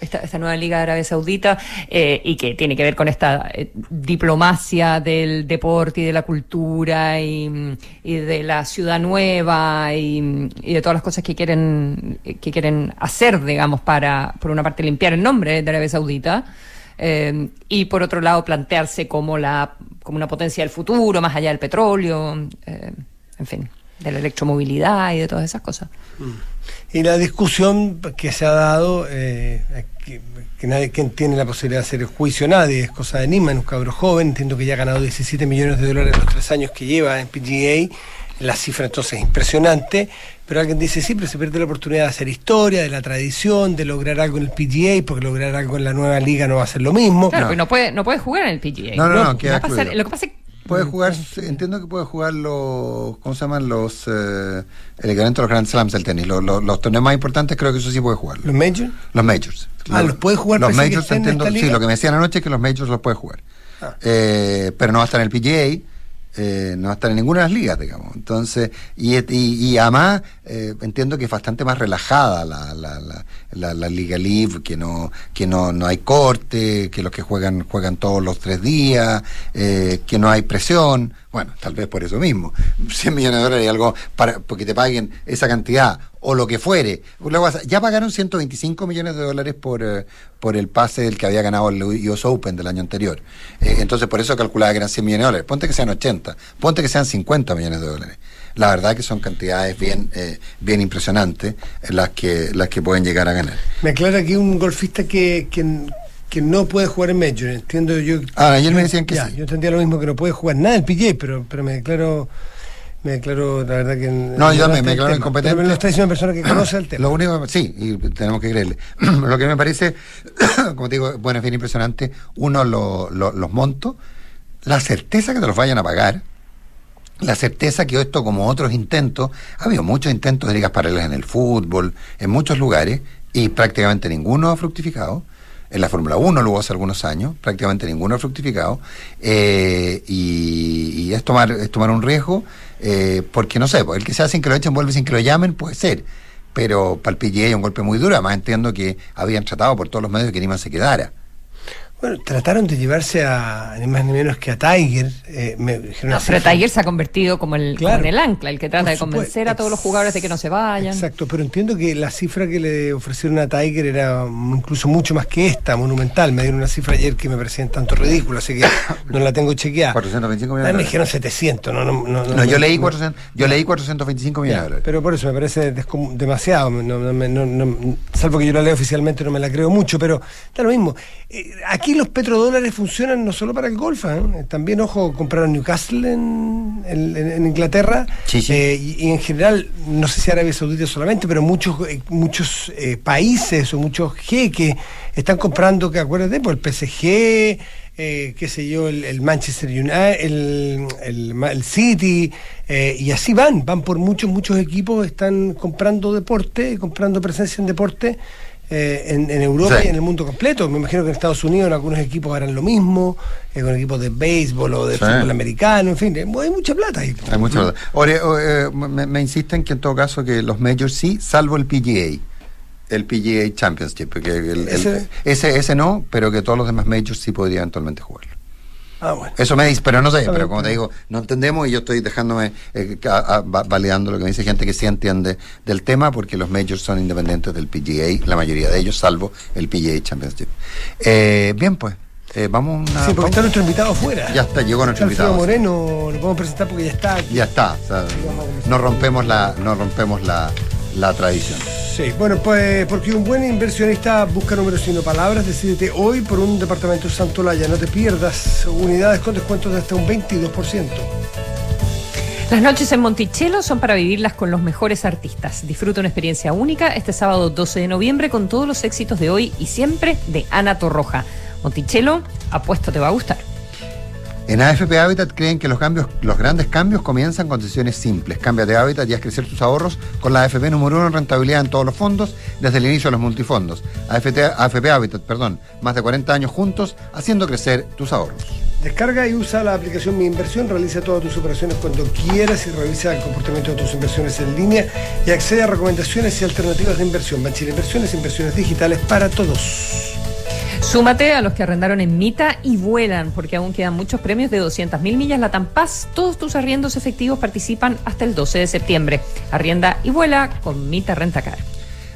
esta, nueva Liga de Arabia Saudita, eh, y que tiene que ver con esta eh, diplomacia del deporte y de la cultura y, de la ciudad nueva y, de todas las cosas que quieren, que quieren hacer, digamos, para, por una parte, limpiar el nombre de Arabia Saudita. Eh, y por otro lado plantearse como la como una potencia del futuro más allá del petróleo en fin de la electromovilidad y de todas esas cosas. Mm. Y la discusión que se ha dado, eh, que, nadie quien tiene la posibilidad de hacer el juicio, nadie, es cosa de Nima, un cabro joven, entiendo que ya ha ganado 17 millones de dólares en los tres años que lleva en PGA, la cifra entonces es impresionante, pero alguien dice, sí, pero se pierde la oportunidad de hacer historia, de la tradición, de lograr algo en el PGA, porque lograr algo en la nueva liga no va a ser lo mismo. Claro, no. no puede, no puede jugar en el PGA. No, no, no, lo que pasa es Puede jugar, entiendo que puede jugar los, ¿cómo se llaman? Los, eh, el equivalente de los Grand Slams del tenis. Los, los, torneos más importantes creo que eso sí puede jugar. ¿Los majors? Los majors. Ah, los, puede jugar. Los majors, entiendo, sí, lo que me decían anoche es que los majors los puede jugar. Ah. Eh, pero no va a estar en el PGA, eh, no va a estar en ninguna de las ligas, digamos. Entonces, y, y, además, eh, entiendo que es bastante más relajada la, la, la, la, Liga Live, que no, que no, no hay corte, que los que juegan juegan todos los tres días, eh, que no hay presión. Bueno, tal vez por eso mismo. 100 millones de dólares y algo para porque te paguen esa cantidad o lo que fuere. ya pagaron 125 millones de dólares por, eh, por el pase del que había ganado el US Open del año anterior. Eh, entonces, por eso calculaba que eran 100 millones de dólares. Ponte que sean 80, ponte que sean 50 millones de dólares. La verdad que son cantidades bien, eh, bien impresionantes las que, las que pueden llegar a ganar. Me aclara aquí un golfista que, que, que no puede jugar en Major. Entiendo yo. Ah, ayer me decían que sí. Yo entendía lo mismo que no puede jugar nada en PJ, pero, pero me declaro. Me declaro, la verdad que. No, yo me, me declaro incompetente. Pero lo está diciendo una persona que conoce el tema. Lo único, sí, y tenemos que creerle. lo que me parece, como te digo, bueno, es bien impresionante. Uno, lo, los montos, la certeza que te los vayan a pagar, la certeza que esto, como otros intentos, ha habido muchos intentos de ligas paralelas en el fútbol, en muchos lugares, y prácticamente ninguno ha fructificado. En la Fórmula 1 luego hace algunos años, prácticamente ninguno ha fructificado, eh, y, es, tomar, es tomar un riesgo, eh, porque no sé, pues, el que sea sin que lo echen vuelve sin que lo llamen, puede ser, pero para el un golpe muy duro, además entiendo que habían tratado por todos los medios que Nima se quedara. Bueno, trataron de llevarse a ni más ni menos que a Tiger. Eh, me no, pero Tiger se ha convertido como el, el ancla, el que trata de convencer a todos los jugadores de que no se vayan. Exacto, pero entiendo que la cifra que le ofrecieron a Tiger era incluso mucho más que esta, monumental. Me dieron una cifra ayer que me parecía tanto ridícula, así que no la tengo chequeada. 425 millones. Ah, me dijeron 700, no, no, no, no yo, leí 400, yo leí 425 millones de dólares. Pero por eso me parece demasiado, salvo que yo la leo oficialmente, no me la creo mucho, pero está lo mismo. Eh, aquí los petrodólares funcionan no solo para el golf, ¿eh? también, ojo, compraron Newcastle en, en, Inglaterra eh, y, en general, no sé si Arabia Saudita solamente, pero muchos muchos países o muchos que están comprando, que acuérdate, por pues, el PSG, qué sé yo, el, Manchester United, el, el, City, y así van, van por muchos, muchos equipos, están comprando deporte, comprando presencia en deporte. Eh, en, Europa y en el mundo completo. Me imagino que en Estados Unidos en algunos equipos harán lo mismo, eh, con equipos de béisbol o de fútbol americano, en fin, hay mucha plata ahí. Hay mucha plata. Eh, me, insisten que en todo caso que los majors sí, salvo el PGA. El PGA Championship, porque ¿Ese? ese, ese no, pero que todos los demás majors sí podrían eventualmente jugarlo. Ah, Eso me dice, pero no sé, pero como te digo, no entendemos y yo estoy dejándome, eh, validando lo que me dice gente que sí entiende del tema, porque los majors son independientes del PGA, la mayoría de ellos, salvo el PGA Championship. Eh, bien, pues. Eh, vamos a Sí, porque está nuestro invitado afuera. Ya está, llegó nuestro invitado. Moreno, lo podemos presentar porque ya está Ya está. no rompemos la, no rompemos la, la tradición. Sí, bueno, pues porque un buen inversionista busca números sino palabras, decídete hoy por un departamento Santolaya. No te pierdas unidades con descuentos de hasta un 22%. Las noches en Monticello son para vivirlas con los mejores artistas. Disfruta una experiencia única este sábado 12 de noviembre con todos los éxitos de hoy y siempre de Ana Torroja. Monticello, apuesto te va a gustar. En AFP Habitat creen que los cambios, los grandes cambios comienzan con decisiones simples. Cambia de hábitat y haz crecer tus ahorros con la AFP número uno en rentabilidad en todos los fondos desde el inicio de los multifondos. AFP, Habitat, perdón, más de 40 años juntos haciendo crecer tus ahorros. Descarga y usa la aplicación Mi Inversión, realiza todas tus operaciones cuando quieras y revisa el comportamiento de tus inversiones en línea y accede a recomendaciones y alternativas de inversión. Banchile Inversiones, inversiones digitales para todos. Súmate a los que arrendaron en Mita y vuelan, porque aún quedan muchos premios de 200.000 millas La Paz. Todos tus arriendos efectivos participan hasta el 12 de septiembre. Arrienda y vuela con Mita Rentacar.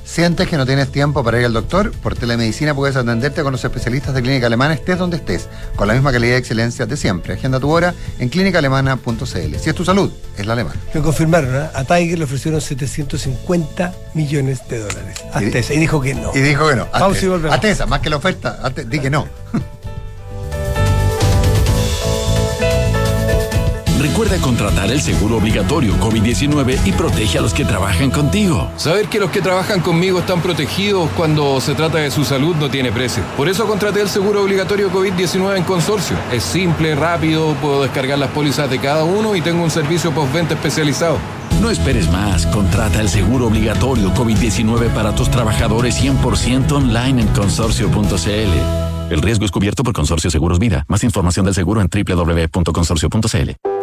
¿Sientes que no tienes tiempo para ir al doctor? Por telemedicina puedes atenderte con los especialistas de Clínica Alemana estés donde estés, con la misma calidad y excelencia de siempre. Agenda tu hora en clínicaalemana.cl. Si es tu salud, es la alemana. Me confirmaron, ¿eh? a Tiger le ofrecieron 750 millones de dólares. A y, y dijo que no. Y dijo que no. A Tesa, más que la oferta, di que no. Recuerda contratar el seguro obligatorio COVID-19 y protege a los que trabajan contigo. Saber que los que trabajan conmigo están protegidos cuando se trata de su salud no tiene precio. Por eso contraté el seguro obligatorio COVID-19 en consorcio. Es simple, rápido, puedo descargar las pólizas de cada uno y tengo un servicio postventa especializado. No esperes más. Contrata el seguro obligatorio COVID-19 para tus trabajadores 100% online en consorcio.cl. El riesgo es cubierto por Consorcio Seguros Vida. Más información del seguro en www.consorcio.cl.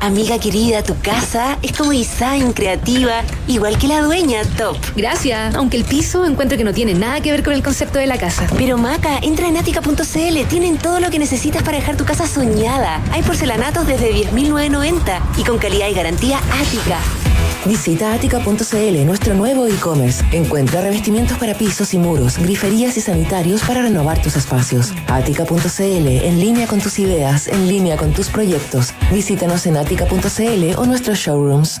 Amiga querida, tu casa es como design, creativa, igual que la dueña, top. Gracias, aunque el piso encuentro que no tiene nada que ver con el concepto de la casa. Pero Maca, entra en atica.cl, tienen todo lo que necesitas para dejar tu casa soñada. Hay porcelanatos desde 10.990 y con calidad y garantía Ática. Visita atica.cl, nuestro nuevo e-commerce. Encuentra revestimientos para pisos y muros, griferías y sanitarios para renovar tus espacios. Atica.cl, en línea con tus ideas, en línea con tus proyectos. Visítanos en atica.cl o nuestros showrooms.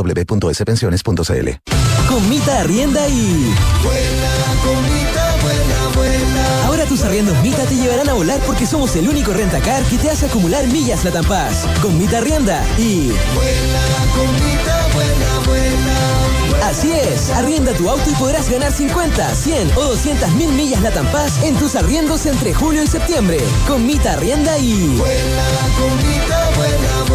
www.spensiones.cl. Con Mita Arrienda y... Ahora tus arriendos Mita te llevarán a volar porque somos el único rentacar que te hace acumular millas Latam Paz. Con Mita Arrienda y... Así es, arrienda tu auto y podrás ganar 50, 100 o 200 mil millas Latam Paz en tus arriendos entre julio y septiembre. Con Mita Arrienda y...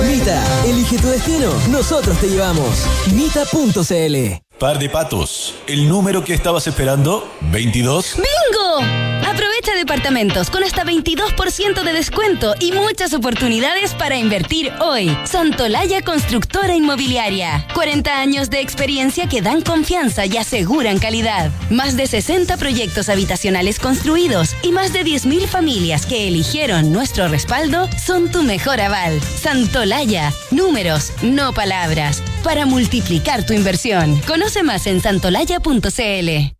Mita, elige tu destino, nosotros te llevamos. Mita.cl Par de patos. ¿El número que estabas esperando? ¿22? ¡Bingo! Aprovecha departamentos con hasta 22% de descuento y muchas oportunidades para invertir hoy. Santolaya Constructora Inmobiliaria. 40 años de experiencia que dan confianza y aseguran calidad. Más de 60 proyectos habitacionales construidos y más de 10.000 familias que eligieron nuestro respaldo son tu mejor aval. Santolaya. Números, no palabras. Para multiplicar tu inversión. Conoce más en santolaya.cl.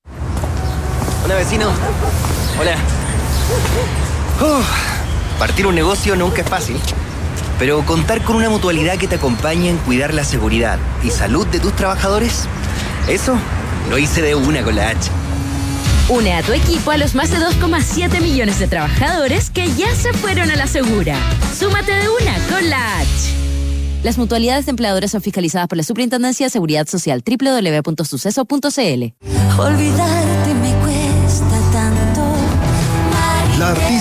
Hola vecino. Hola. partir un negocio nunca es fácil, pero contar con una mutualidad que te acompañe en cuidar la seguridad y salud de tus trabajadores, eso lo hice de una con la H. Une a tu equipo a los más de 2,7 millones de trabajadores que ya se fueron a la segura. Súmate de una con la H. Las mutualidades de empleadores son fiscalizadas por la Superintendencia de Seguridad Social www.suceso.cl. Olvidarte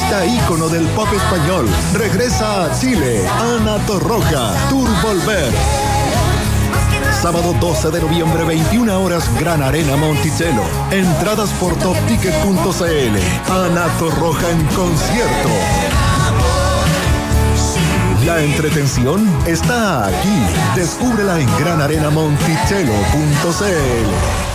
artista ícono del pop español regresa a Chile, Ana Torroja, Tour Volver. Sábado 12 de noviembre, 21 horas, Gran Arena Monticello. Entradas por topticket.cl. Ana Torroja en concierto. La entretención está aquí. Descúbrela en granarenamonticello.cl.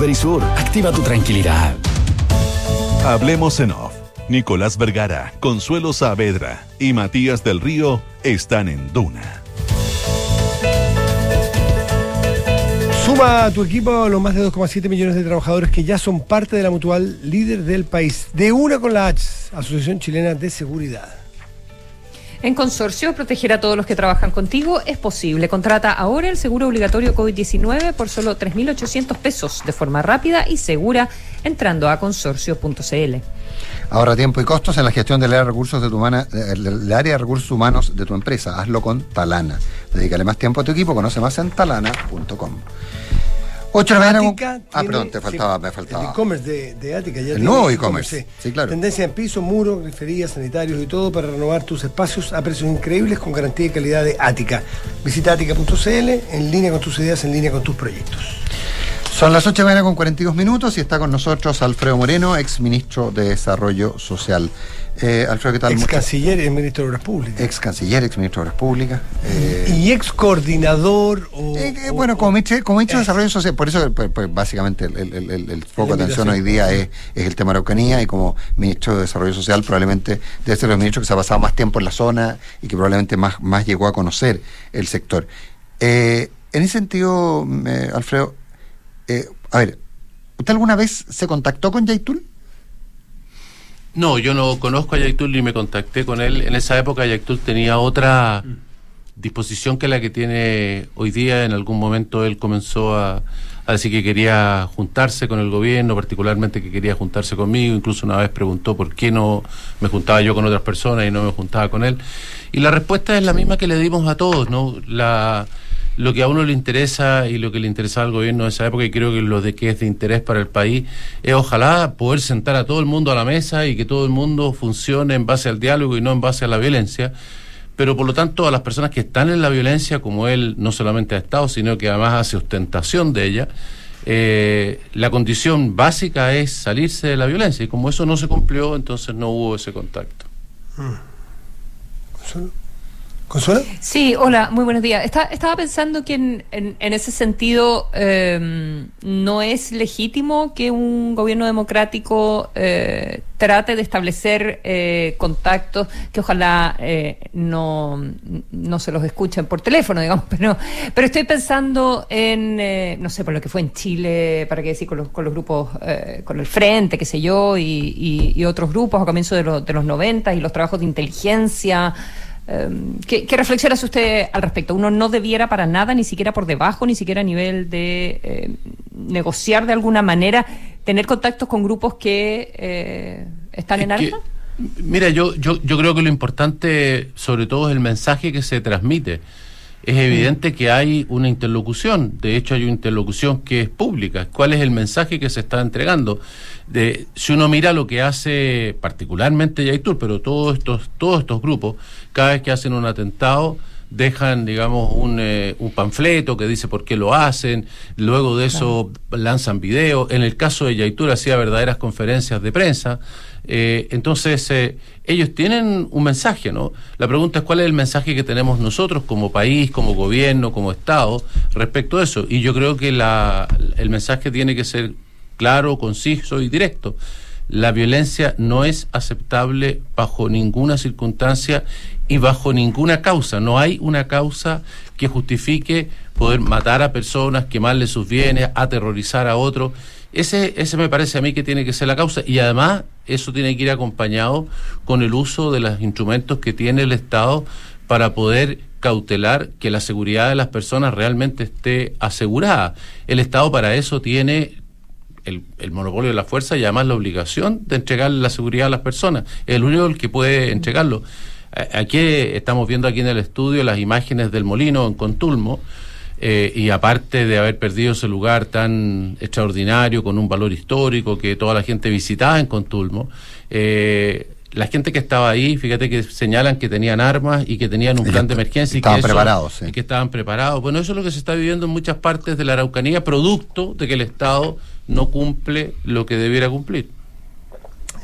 Verisur. Activa tu tranquilidad. Hablemos en off. Nicolás Vergara, Consuelo Saavedra y Matías del Río están en Duna. Suma a tu equipo los más de 2,7 millones de trabajadores que ya son parte de la mutual líder del país. De una con la H, Asociación Chilena de Seguridad. En Consorcio, proteger a todos los que trabajan contigo es posible. Contrata ahora el seguro obligatorio COVID-19 por solo 3.800 pesos de forma rápida y segura entrando a consorcio.cl. Ahorra tiempo y costos en la gestión del área de recursos de tu del área de recursos humanos de tu empresa. Hazlo con Talana. Dedícale más tiempo a tu equipo, conoce más en talana.com. 8 de la mañana. Ah, perdón, te faltaba, me faltaba. El e-commerce de, de Ática ya El nuevo e-commerce. Sí. claro. Tendencia en piso, muros, griferías, sanitarios y todo para renovar tus espacios a precios increíbles con garantía y calidad de Ática. Visita ática.cl en línea con tus ideas, en línea con tus proyectos. Son las 8 de la mañana con 42 minutos y está con nosotros Alfredo Moreno, ex ministro de Desarrollo Social. Eh, Alfredo, ¿qué tal? Ex canciller y ministro de Obras Públicas. Ex canciller, ex ministro de Obras Públicas. Eh, y ex coordinador o, eh, Bueno, como ministro, como ministro de Desarrollo Social, por eso pues, pues, básicamente el, foco de atención hoy día es, el tema de Araucanía y como ministro de Desarrollo Social probablemente debe ser el ministro que se ha pasado más tiempo en la zona y que probablemente más, más llegó a conocer el sector. en ese sentido, Alfredo, a ver, ¿usted alguna vez se contactó con Yaitul? No, yo no conozco a Yaitul ni me contacté con él. En esa época Yaitul tenía otra disposición que la que tiene hoy día. En algún momento él comenzó a, decir que quería juntarse con el gobierno, particularmente que quería juntarse conmigo. Incluso una vez preguntó por qué no me juntaba yo con otras personas y no me juntaba con él. Y la respuesta es la misma que le dimos a todos, ¿no? La lo que a uno le interesa y lo que le interesa al gobierno de esa época, y creo que lo de que es de interés para el país, es ojalá poder sentar a todo el mundo a la mesa y que todo el mundo funcione en base al diálogo y no en base a la violencia. Pero por lo tanto, a las personas que están en la violencia, como él no solamente ha estado, sino que además hace ostentación de ella, eh, la condición básica es salirse de la violencia. Y como eso no se cumplió, entonces no hubo ese contacto. Mm. Sí, hola, muy buenos días. estaba pensando que en, ese sentido em, no es legítimo que un gobierno democrático eh, trate de establecer eh, contactos que ojalá eh, no, no se los escuchen por teléfono, digamos, pero, pero estoy pensando en, no sé, por lo que fue en Chile, para qué decir, con los, con los grupos, con el Frente, qué sé yo, y, otros grupos a comienzo de, de los 90 y los trabajos de inteligencia. Em, ¿Qué, ¿Qué, reflexión hace usted al respecto? Uno no debiera para nada, ni siquiera por debajo, ni siquiera a nivel de eh, negociar de alguna manera, tener contactos con grupos que eh, están en armas. Mira, yo, yo, yo creo que lo importante, sobre todo, es el mensaje que se transmite. Es evidente que hay una interlocución, de hecho hay una interlocución que es pública. ¿Cuál es el mensaje que se está entregando? De, si uno mira lo que hace particularmente Yaitur, pero todos estos, todos estos grupos, cada vez que hacen un atentado, dejan, digamos, un, eh, un, panfleto que dice por qué lo hacen, luego de eso lanzan videos. En el caso de Yaitur hacía verdaderas conferencias de prensa. Eh, entonces, eh, ellos tienen un mensaje, ¿no? La pregunta es cuál es el mensaje que tenemos nosotros como país, como gobierno, como Estado respecto a eso. Y yo creo que la, el mensaje tiene que ser claro, conciso y directo. La violencia no es aceptable bajo ninguna circunstancia y bajo ninguna causa. No hay una causa que justifique poder matar a personas, quemarle sus bienes, aterrorizar a otros. Ese, ese me parece a mí que tiene que ser la causa y además eso tiene que ir acompañado con el uso de los instrumentos que tiene el Estado para poder cautelar que la seguridad de las personas realmente esté asegurada. El Estado para eso tiene el, monopolio de la fuerza y además la obligación de entregar la seguridad a las personas. Es el único el que puede entregarlo. Aquí estamos viendo aquí en el estudio las imágenes del molino en Contulmo. Eh, y aparte de haber perdido ese lugar tan extraordinario, con un valor histórico que toda la gente visitaba en Contulmo, eh, la gente que estaba ahí, fíjate que señalan que tenían armas y que tenían un plan de emergencia. y que preparados. Y que estaban preparados. Bueno, eso es lo que se está viviendo en muchas partes de la Araucanía, producto de que el Estado no cumple lo que debiera cumplir.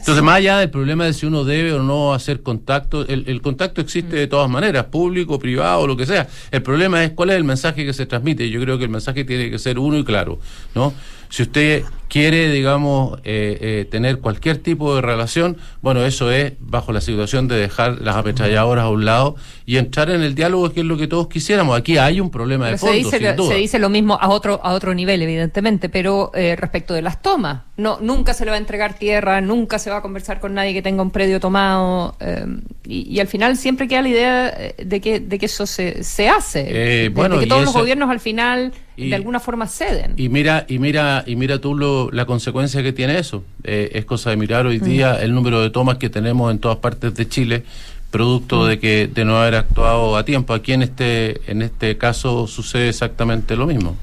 Entonces, más allá del problema de si uno debe o no hacer contacto, el, contacto existe de todas maneras, público, privado, lo que sea. El problema es cuál es el mensaje que se transmite. Yo creo que el mensaje tiene que ser uno y claro, ¿no? Si usted quiere, digamos, eh, eh, tener cualquier tipo de relación, bueno, eso es bajo la situación de dejar las ametralladoras a un lado y entrar en el diálogo, que es lo que todos quisiéramos. Aquí hay un problema de fondo, se dice, sin duda. se dice lo mismo a otro a otro nivel, evidentemente, pero eh, respecto de las tomas, no nunca se le va a entregar tierra, nunca se va a conversar con nadie que tenga un predio tomado eh, y, y al final siempre queda la idea eh, de que de que eso se, se hace, Eh, de- bueno, de que todos los gobiernos al final y- de alguna forma ceden. Y mira, y mira, y mira tú lo- la consecuencia que tiene eso. Eh, es cosa de mirar hoy Mm. día el número de tomas que tenemos en todas partes de Chile, producto Mm. de que de no haber actuado a tiempo. Aquí en este, en este caso sucede exactamente lo mismo.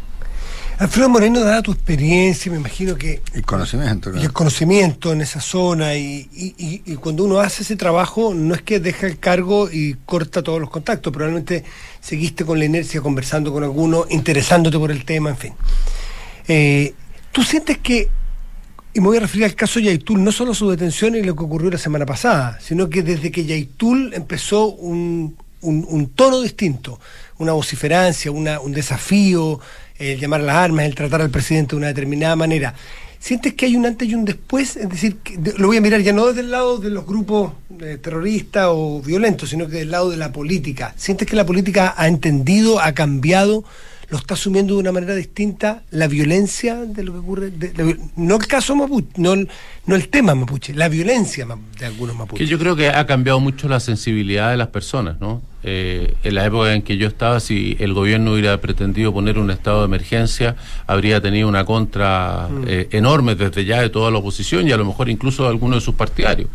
Alfredo Moreno, dada tu experiencia, me imagino que El conocimiento. y el conocimiento en esa zona y, y- y- y cuando uno hace ese trabajo no es que deja el cargo y corta todos los contactos, probablemente seguiste con la inercia conversando con alguno, interesándote por el tema, en fin. Eh, ¿Tú sientes que, y me voy a referir al caso Yaitul, no solo su detención y lo que ocurrió la semana pasada, sino que desde que Yaitul empezó un, un- un tono distinto, una vociferancia, una- un desafío, el llamar a las armas, el tratar al presidente de una determinada manera. ¿Sientes que hay un antes y un después? Es decir, lo voy a mirar ya no desde el lado de los grupos eh, terroristas o violentos, sino que del lado de la política. ¿Sientes que la política ha entendido, ha cambiado, lo está asumiendo de una manera distinta la violencia de lo que ocurre? de- no el caso mapuche, no el, no el tema mapuche, la violencia de algunos Que mapuches. yo creo que ha cambiado mucho la sensibilidad de las personas, ¿no? Eh, en la época en que yo estaba, si el gobierno hubiera pretendido poner un estado de emergencia, habría tenido una contra Mm. eh, enorme desde ya de toda la oposición y a lo mejor incluso de algunos de sus partidarios.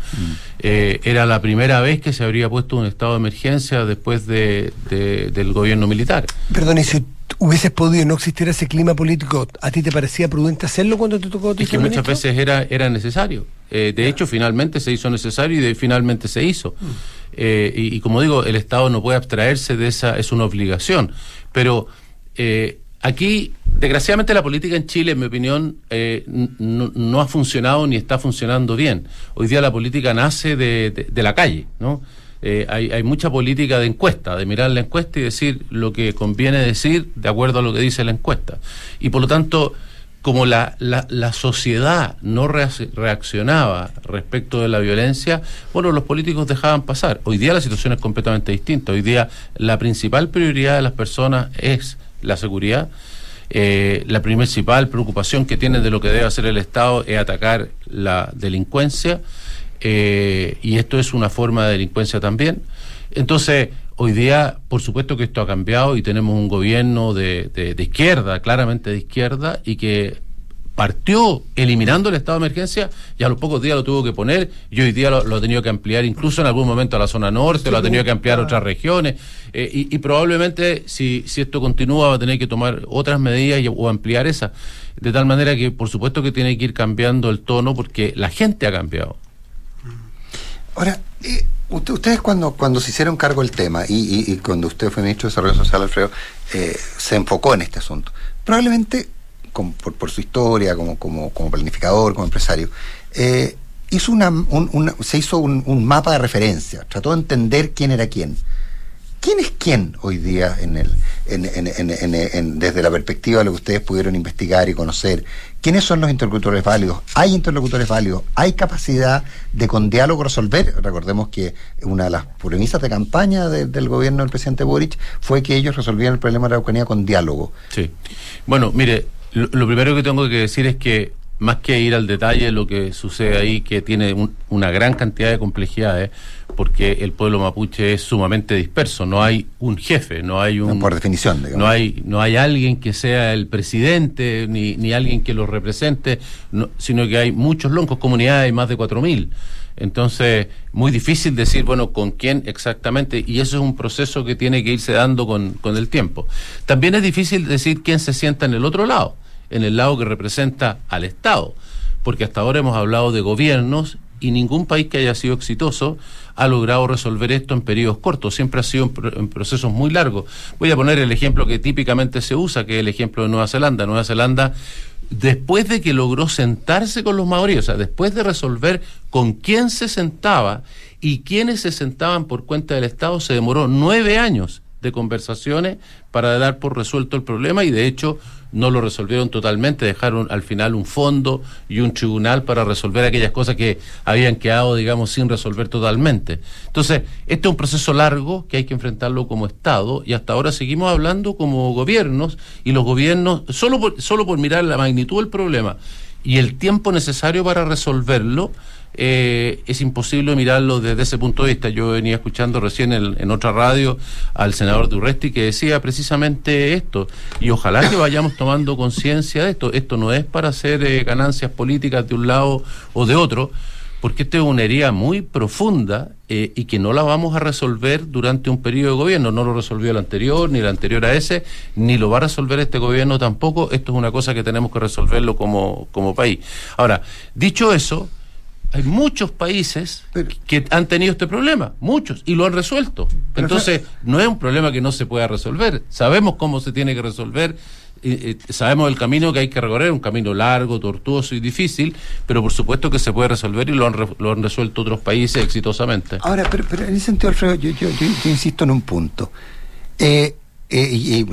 Eh, era la primera vez que se habría puesto un estado de emergencia después de, de- del gobierno militar. Perdón, y si hubieses podido no existiera ese clima político, ¿a ti te parecía prudente hacerlo cuando te tocó? Es que muchas veces era, era necesario. Eh, de hecho, finalmente se hizo necesario y de- finalmente se hizo. Eh, y, y como digo, el Estado no puede abstraerse de esa, es una obligación. Pero eh, aquí, desgraciadamente, la política en Chile, en mi opinión, eh, no, no ha funcionado ni está funcionando bien. Hoy día la política nace de, de- de la calle, ¿no? Eh, hay, hay mucha política de encuesta, de mirar la encuesta y decir lo que conviene decir de acuerdo a lo que dice la encuesta. Y por lo tanto, como la, la, la sociedad no reac- reaccionaba respecto de la violencia, bueno, los políticos dejaban pasar. Hoy día la situación es completamente distinta. Hoy día la principal prioridad de las personas es la seguridad. Eh, la principal preocupación que tienen de lo que debe hacer el Estado es atacar la delincuencia. Eh, y esto es una forma de delincuencia también. Entonces, hoy día, por supuesto que esto ha cambiado y tenemos un gobierno de, de- de izquierda, claramente de izquierda, y que partió eliminando el estado de emergencia y a los pocos días lo tuvo que poner y hoy día lo, lo ha tenido que ampliar incluso en algún momento a la zona norte, lo ha tenido que ampliar a otras regiones eh, y, y probablemente si, si esto continúa va a tener que tomar otras medidas y- o ampliar esas. De tal manera que por supuesto que tiene que ir cambiando el tono porque la gente ha cambiado. Ahora, eh, usted- ustedes cuando, cuando se hicieron cargo del tema y, y- cuando usted fue ministro de Desarrollo Social, Alfredo, eh, se enfocó en este asunto. Probablemente, como por, por su historia, como, planificador, como empresario, eh, hizo una, un- una- se hizo un mapa de referencia, trató de entender quién era quién. ¿Quién es quién hoy día en el, en, en- en- desde la perspectiva de lo que ustedes pudieron investigar y conocer? ¿Quiénes son los interlocutores válidos? ¿Hay interlocutores válidos? ¿Hay capacidad de con diálogo resolver? Recordemos que una de las premisas de campaña de- del gobierno del presidente Boric fue que ellos resolvían el problema de la Araucanía con diálogo. Sí. Bueno, mire, lo primero que tengo que decir es que más que ir al detalle, lo que sucede ahí, que tiene un- una gran cantidad de complejidades, porque el pueblo mapuche es sumamente disperso, no hay un jefe, no hay un... Por definición, digamos. No hay, no hay alguien que sea el presidente, ni, ni alguien que lo represente, no- sino que hay muchos loncos, comunidades, hay más de 4.000. Entonces, muy difícil decir, bueno, con quién exactamente, y eso es un proceso que tiene que irse dando con, con el tiempo. También es difícil decir quién se sienta en el otro lado, en el lado que representa al Estado, porque hasta ahora hemos hablado de gobiernos y ningún país que haya sido exitoso ha logrado resolver esto en periodos cortos, siempre ha sido en, pro- en procesos muy largos. Voy a poner el ejemplo que típicamente se usa, que es el ejemplo de Nueva Zelanda. Nueva Zelanda, después de que logró sentarse con los maoríes, o sea, después de resolver con quién se sentaba y quiénes se sentaban por cuenta del Estado, se demoró nueve años de conversaciones para dar por resuelto el problema y de hecho no lo resolvieron totalmente, dejaron al final un fondo y un tribunal para resolver aquellas cosas que habían quedado, digamos, sin resolver totalmente. Entonces, este es un proceso largo que hay que enfrentarlo como Estado y hasta ahora seguimos hablando como gobiernos y los gobiernos, solo por, solo por mirar la magnitud del problema y el tiempo necesario para resolverlo, eh, es imposible mirarlo desde ese punto de vista. Yo venía escuchando recién en, otra radio al senador Durresti que decía precisamente esto, y ojalá que vayamos tomando conciencia de esto. Esto no es para hacer eh, ganancias políticas de un lado o de otro, porque esto es una herida muy profunda eh, y que no la vamos a resolver durante un periodo de gobierno. No lo resolvió el anterior, ni el anterior a ese, ni lo va a resolver este gobierno tampoco. Esto es una cosa que tenemos que resolverlo como, como país. Ahora, dicho eso, hay muchos países que han tenido este problema, muchos, y lo han resuelto. Entonces, no es un problema que no se pueda resolver. Sabemos cómo se tiene que resolver, sabemos el camino que hay que recorrer, un camino largo, tortuoso y difícil, pero por supuesto que se puede resolver y lo han, lo han resuelto otros países exitosamente. Ahora, pero, en ese sentido, Alfredo, yo, yo, insisto en un punto. Eh, eh, y,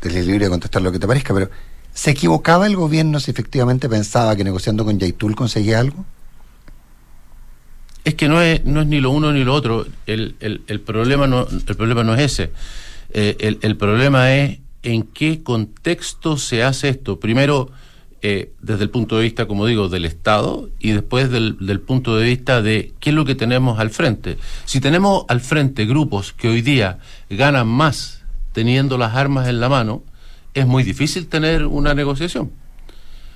te libre de contestar lo que te parezca, pero ¿se equivocaba el gobierno si efectivamente pensaba que negociando con Yaitul conseguía algo? Es que no es, no es ni lo uno ni lo otro. El, el, el problema, no, el problema no es ese. Eh, el, el, problema es en qué contexto se hace esto. Primero, eh, desde el punto de vista, como digo, del Estado y después del, del, punto de vista de qué es lo que tenemos al frente. Si tenemos al frente grupos que hoy día ganan más teniendo las armas en la mano, es muy difícil tener una negociación.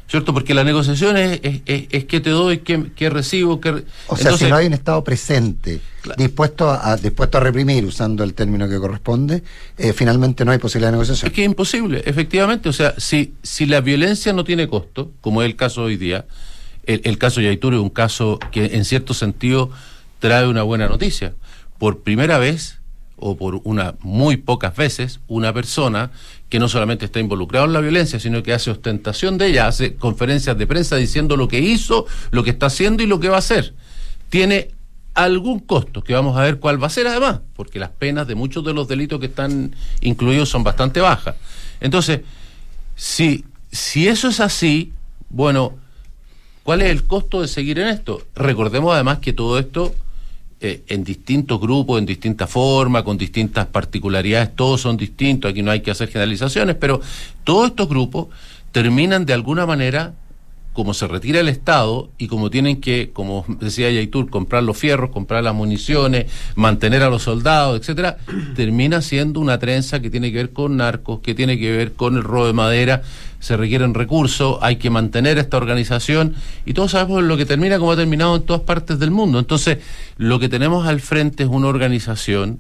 ¿Cierto? Porque la negociación es, es, qué te doy, qué, recibo, qué... O sea, si no hay un Estado presente, dispuesto, a, dispuesto a reprimir, usando el término que corresponde, eh, finalmente no hay posibilidad de negociación. Es que es imposible, efectivamente. O sea, si, si la violencia no tiene costo, como es el caso hoy día, el, el caso de Yaituro es un caso que en cierto sentido trae una buena noticia. Por primera vez, o por una muy pocas veces, una persona que no solamente está involucrado en la violencia, sino que hace ostentación de ella, hace conferencias de prensa diciendo lo que hizo, lo que está haciendo y lo que va a hacer. Tiene algún costo, que vamos a ver cuál va a ser además, porque las penas de muchos de los delitos que están incluidos son bastante bajas. Entonces, si, si eso es así, bueno, ¿cuál es el costo de seguir en esto? Recordemos además que todo esto eh, en distintos grupos, en distintas formas, con distintas particularidades, todos son distintos, aquí no hay que hacer generalizaciones, pero todos estos grupos terminan de alguna manera como se retira el Estado y como tienen que, como decía Yaitur, comprar los fierros, comprar las municiones, mantener a los soldados, etcétera, termina siendo una trenza que tiene que ver con narcos, que tiene que ver con el robo de madera, se requieren recursos, hay que mantener esta organización y todos sabemos lo que termina como ha terminado en todas partes del mundo. Entonces, lo que tenemos al frente es una organización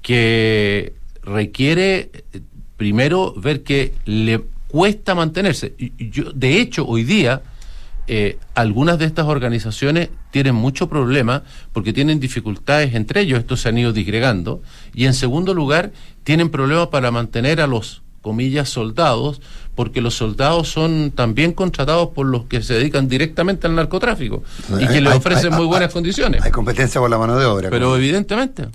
que requiere eh, primero ver que le cuesta mantenerse. Yo, de hecho, hoy día eh, algunas de estas organizaciones tienen mucho problema porque tienen dificultades entre ellos, estos se han ido disgregando, y en segundo lugar, tienen problemas para mantener a los comillas soldados porque los soldados son también contratados por los que se dedican directamente al narcotráfico y que les ofrecen muy buenas condiciones. Hay competencia por la mano de obra. Pero evidentemente.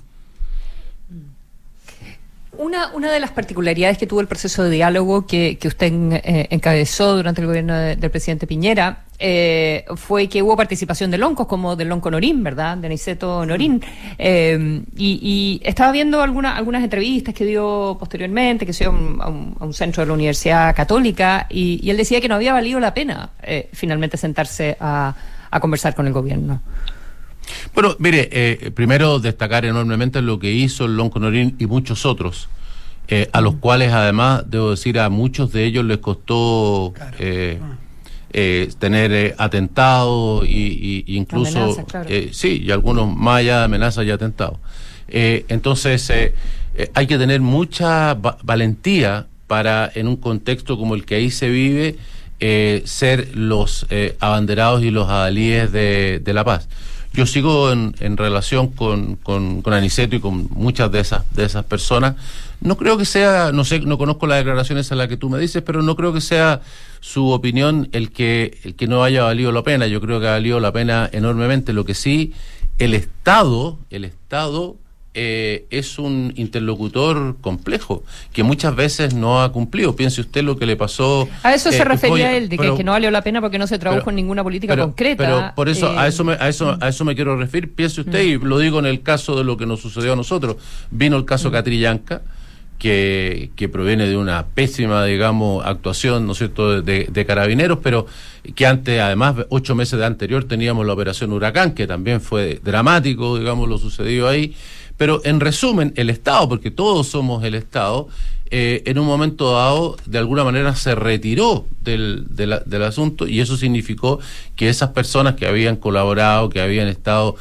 Una, una de las particularidades que tuvo el proceso de diálogo que, que usted eh, encabezó durante el gobierno del presidente Piñera eh, fue que hubo participación de loncos como del lonco Norín, ¿verdad? De Niceto Norín. Eh, y, estaba viendo algunas algunas entrevistas que dio posteriormente, que se dio a un, centro de la Universidad Católica, y, él decía que no había valido la pena finalmente sentarse a conversar con el gobierno. Bueno, mire, eh, primero destacar enormemente lo que hizo el Lonco Norín y muchos otros, eh, a los cuales además, debo decir, a muchos de ellos les costó eh, tener atentados y, incluso, sí, y algunos más allá de amenazas y atentados. entonces, hay que tener mucha valentía para, en un contexto como el que ahí se vive, ser los abanderados y los adalíes de la paz. Yo sigo en, en relación con, con, Aniceto y con muchas de esas, de esas personas. No creo que sea, no sé, no conozco las declaraciones a las que tú me dices, pero no creo que sea su opinión el que, el que no haya valido la pena. Yo creo que ha valido la pena enormemente. Lo que sí, el Estado, el Estado eh, es un interlocutor complejo que muchas veces no ha cumplido. Piense usted lo que le pasó. A eso se eh, refería él, de que, pero- que no valió la pena porque no se pero- en ninguna política pero, concreta. pero por eso a Eh, eso me, a eso a eso me quiero referir. Piense usted y lo digo en el caso de lo que nos sucedió a nosotros. Vino el caso Catrillanca que, que proviene de una pésima, digamos, actuación, ¿no es cierto?, de, de carabineros, pero que antes, además, ocho meses de anterior teníamos la operación Huracán, que también fue dramático, digamos, lo sucedido ahí. Pero en resumen, el Estado, porque todos somos el Estado, eh, en un momento dado, de alguna manera, se retiró del, de la- del asunto y eso significó que esas personas que habían colaborado, que habían estado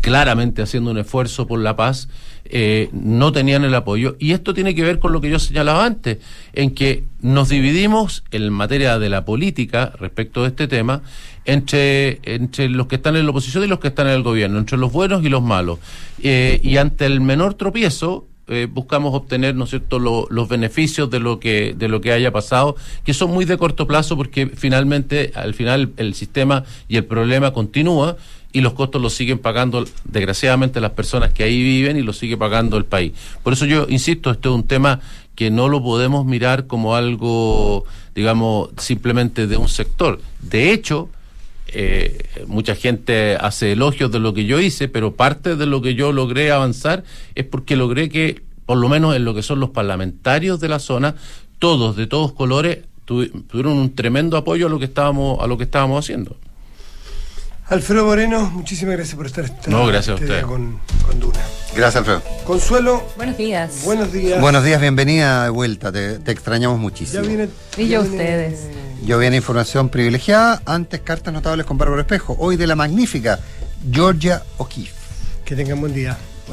claramente haciendo un esfuerzo por la paz, eh, no tenían el apoyo. Y esto tiene que ver con lo que yo señalaba antes, en que nos dividimos en materia de la política respecto de este tema entre, entre los que están en la oposición y los que están en el gobierno, entre los buenos y los malos. Eh, y ante el menor tropiezo, eh, buscamos obtener, ¿no es los beneficios de lo que de lo que haya pasado, que son muy de corto plazo porque finalmente, al final, el sistema y el problema continúa y los costos los siguen pagando, desgraciadamente, las personas que ahí viven y los sigue pagando el país. Por eso yo insisto, esto es un tema que no lo podemos mirar como algo, digamos, simplemente de un sector. De hecho, eh, mucha gente hace elogios de lo que yo hice, pero parte de lo que yo logré avanzar es porque logré que, por lo menos en lo que son los parlamentarios de la zona, todos, de todos colores, tuvi- tuvieron un tremendo apoyo a lo que estábamos, a lo que estábamos haciendo. Alfredo Moreno, muchísimas gracias por estar esta, No, gracias a usted. con, con Duna. Gracias, Alfredo. Consuelo, Buenos días. buenos días. Buenos días, bienvenida de vuelta. Te, te extrañamos Ya muchísimo. viene. Y ya yo viene- ustedes. Yo viene información privilegiada, antes cartas notables con Bárbara Espejo. Hoy de la magnífica Georgia O'Keeffe. Que tengan buen día.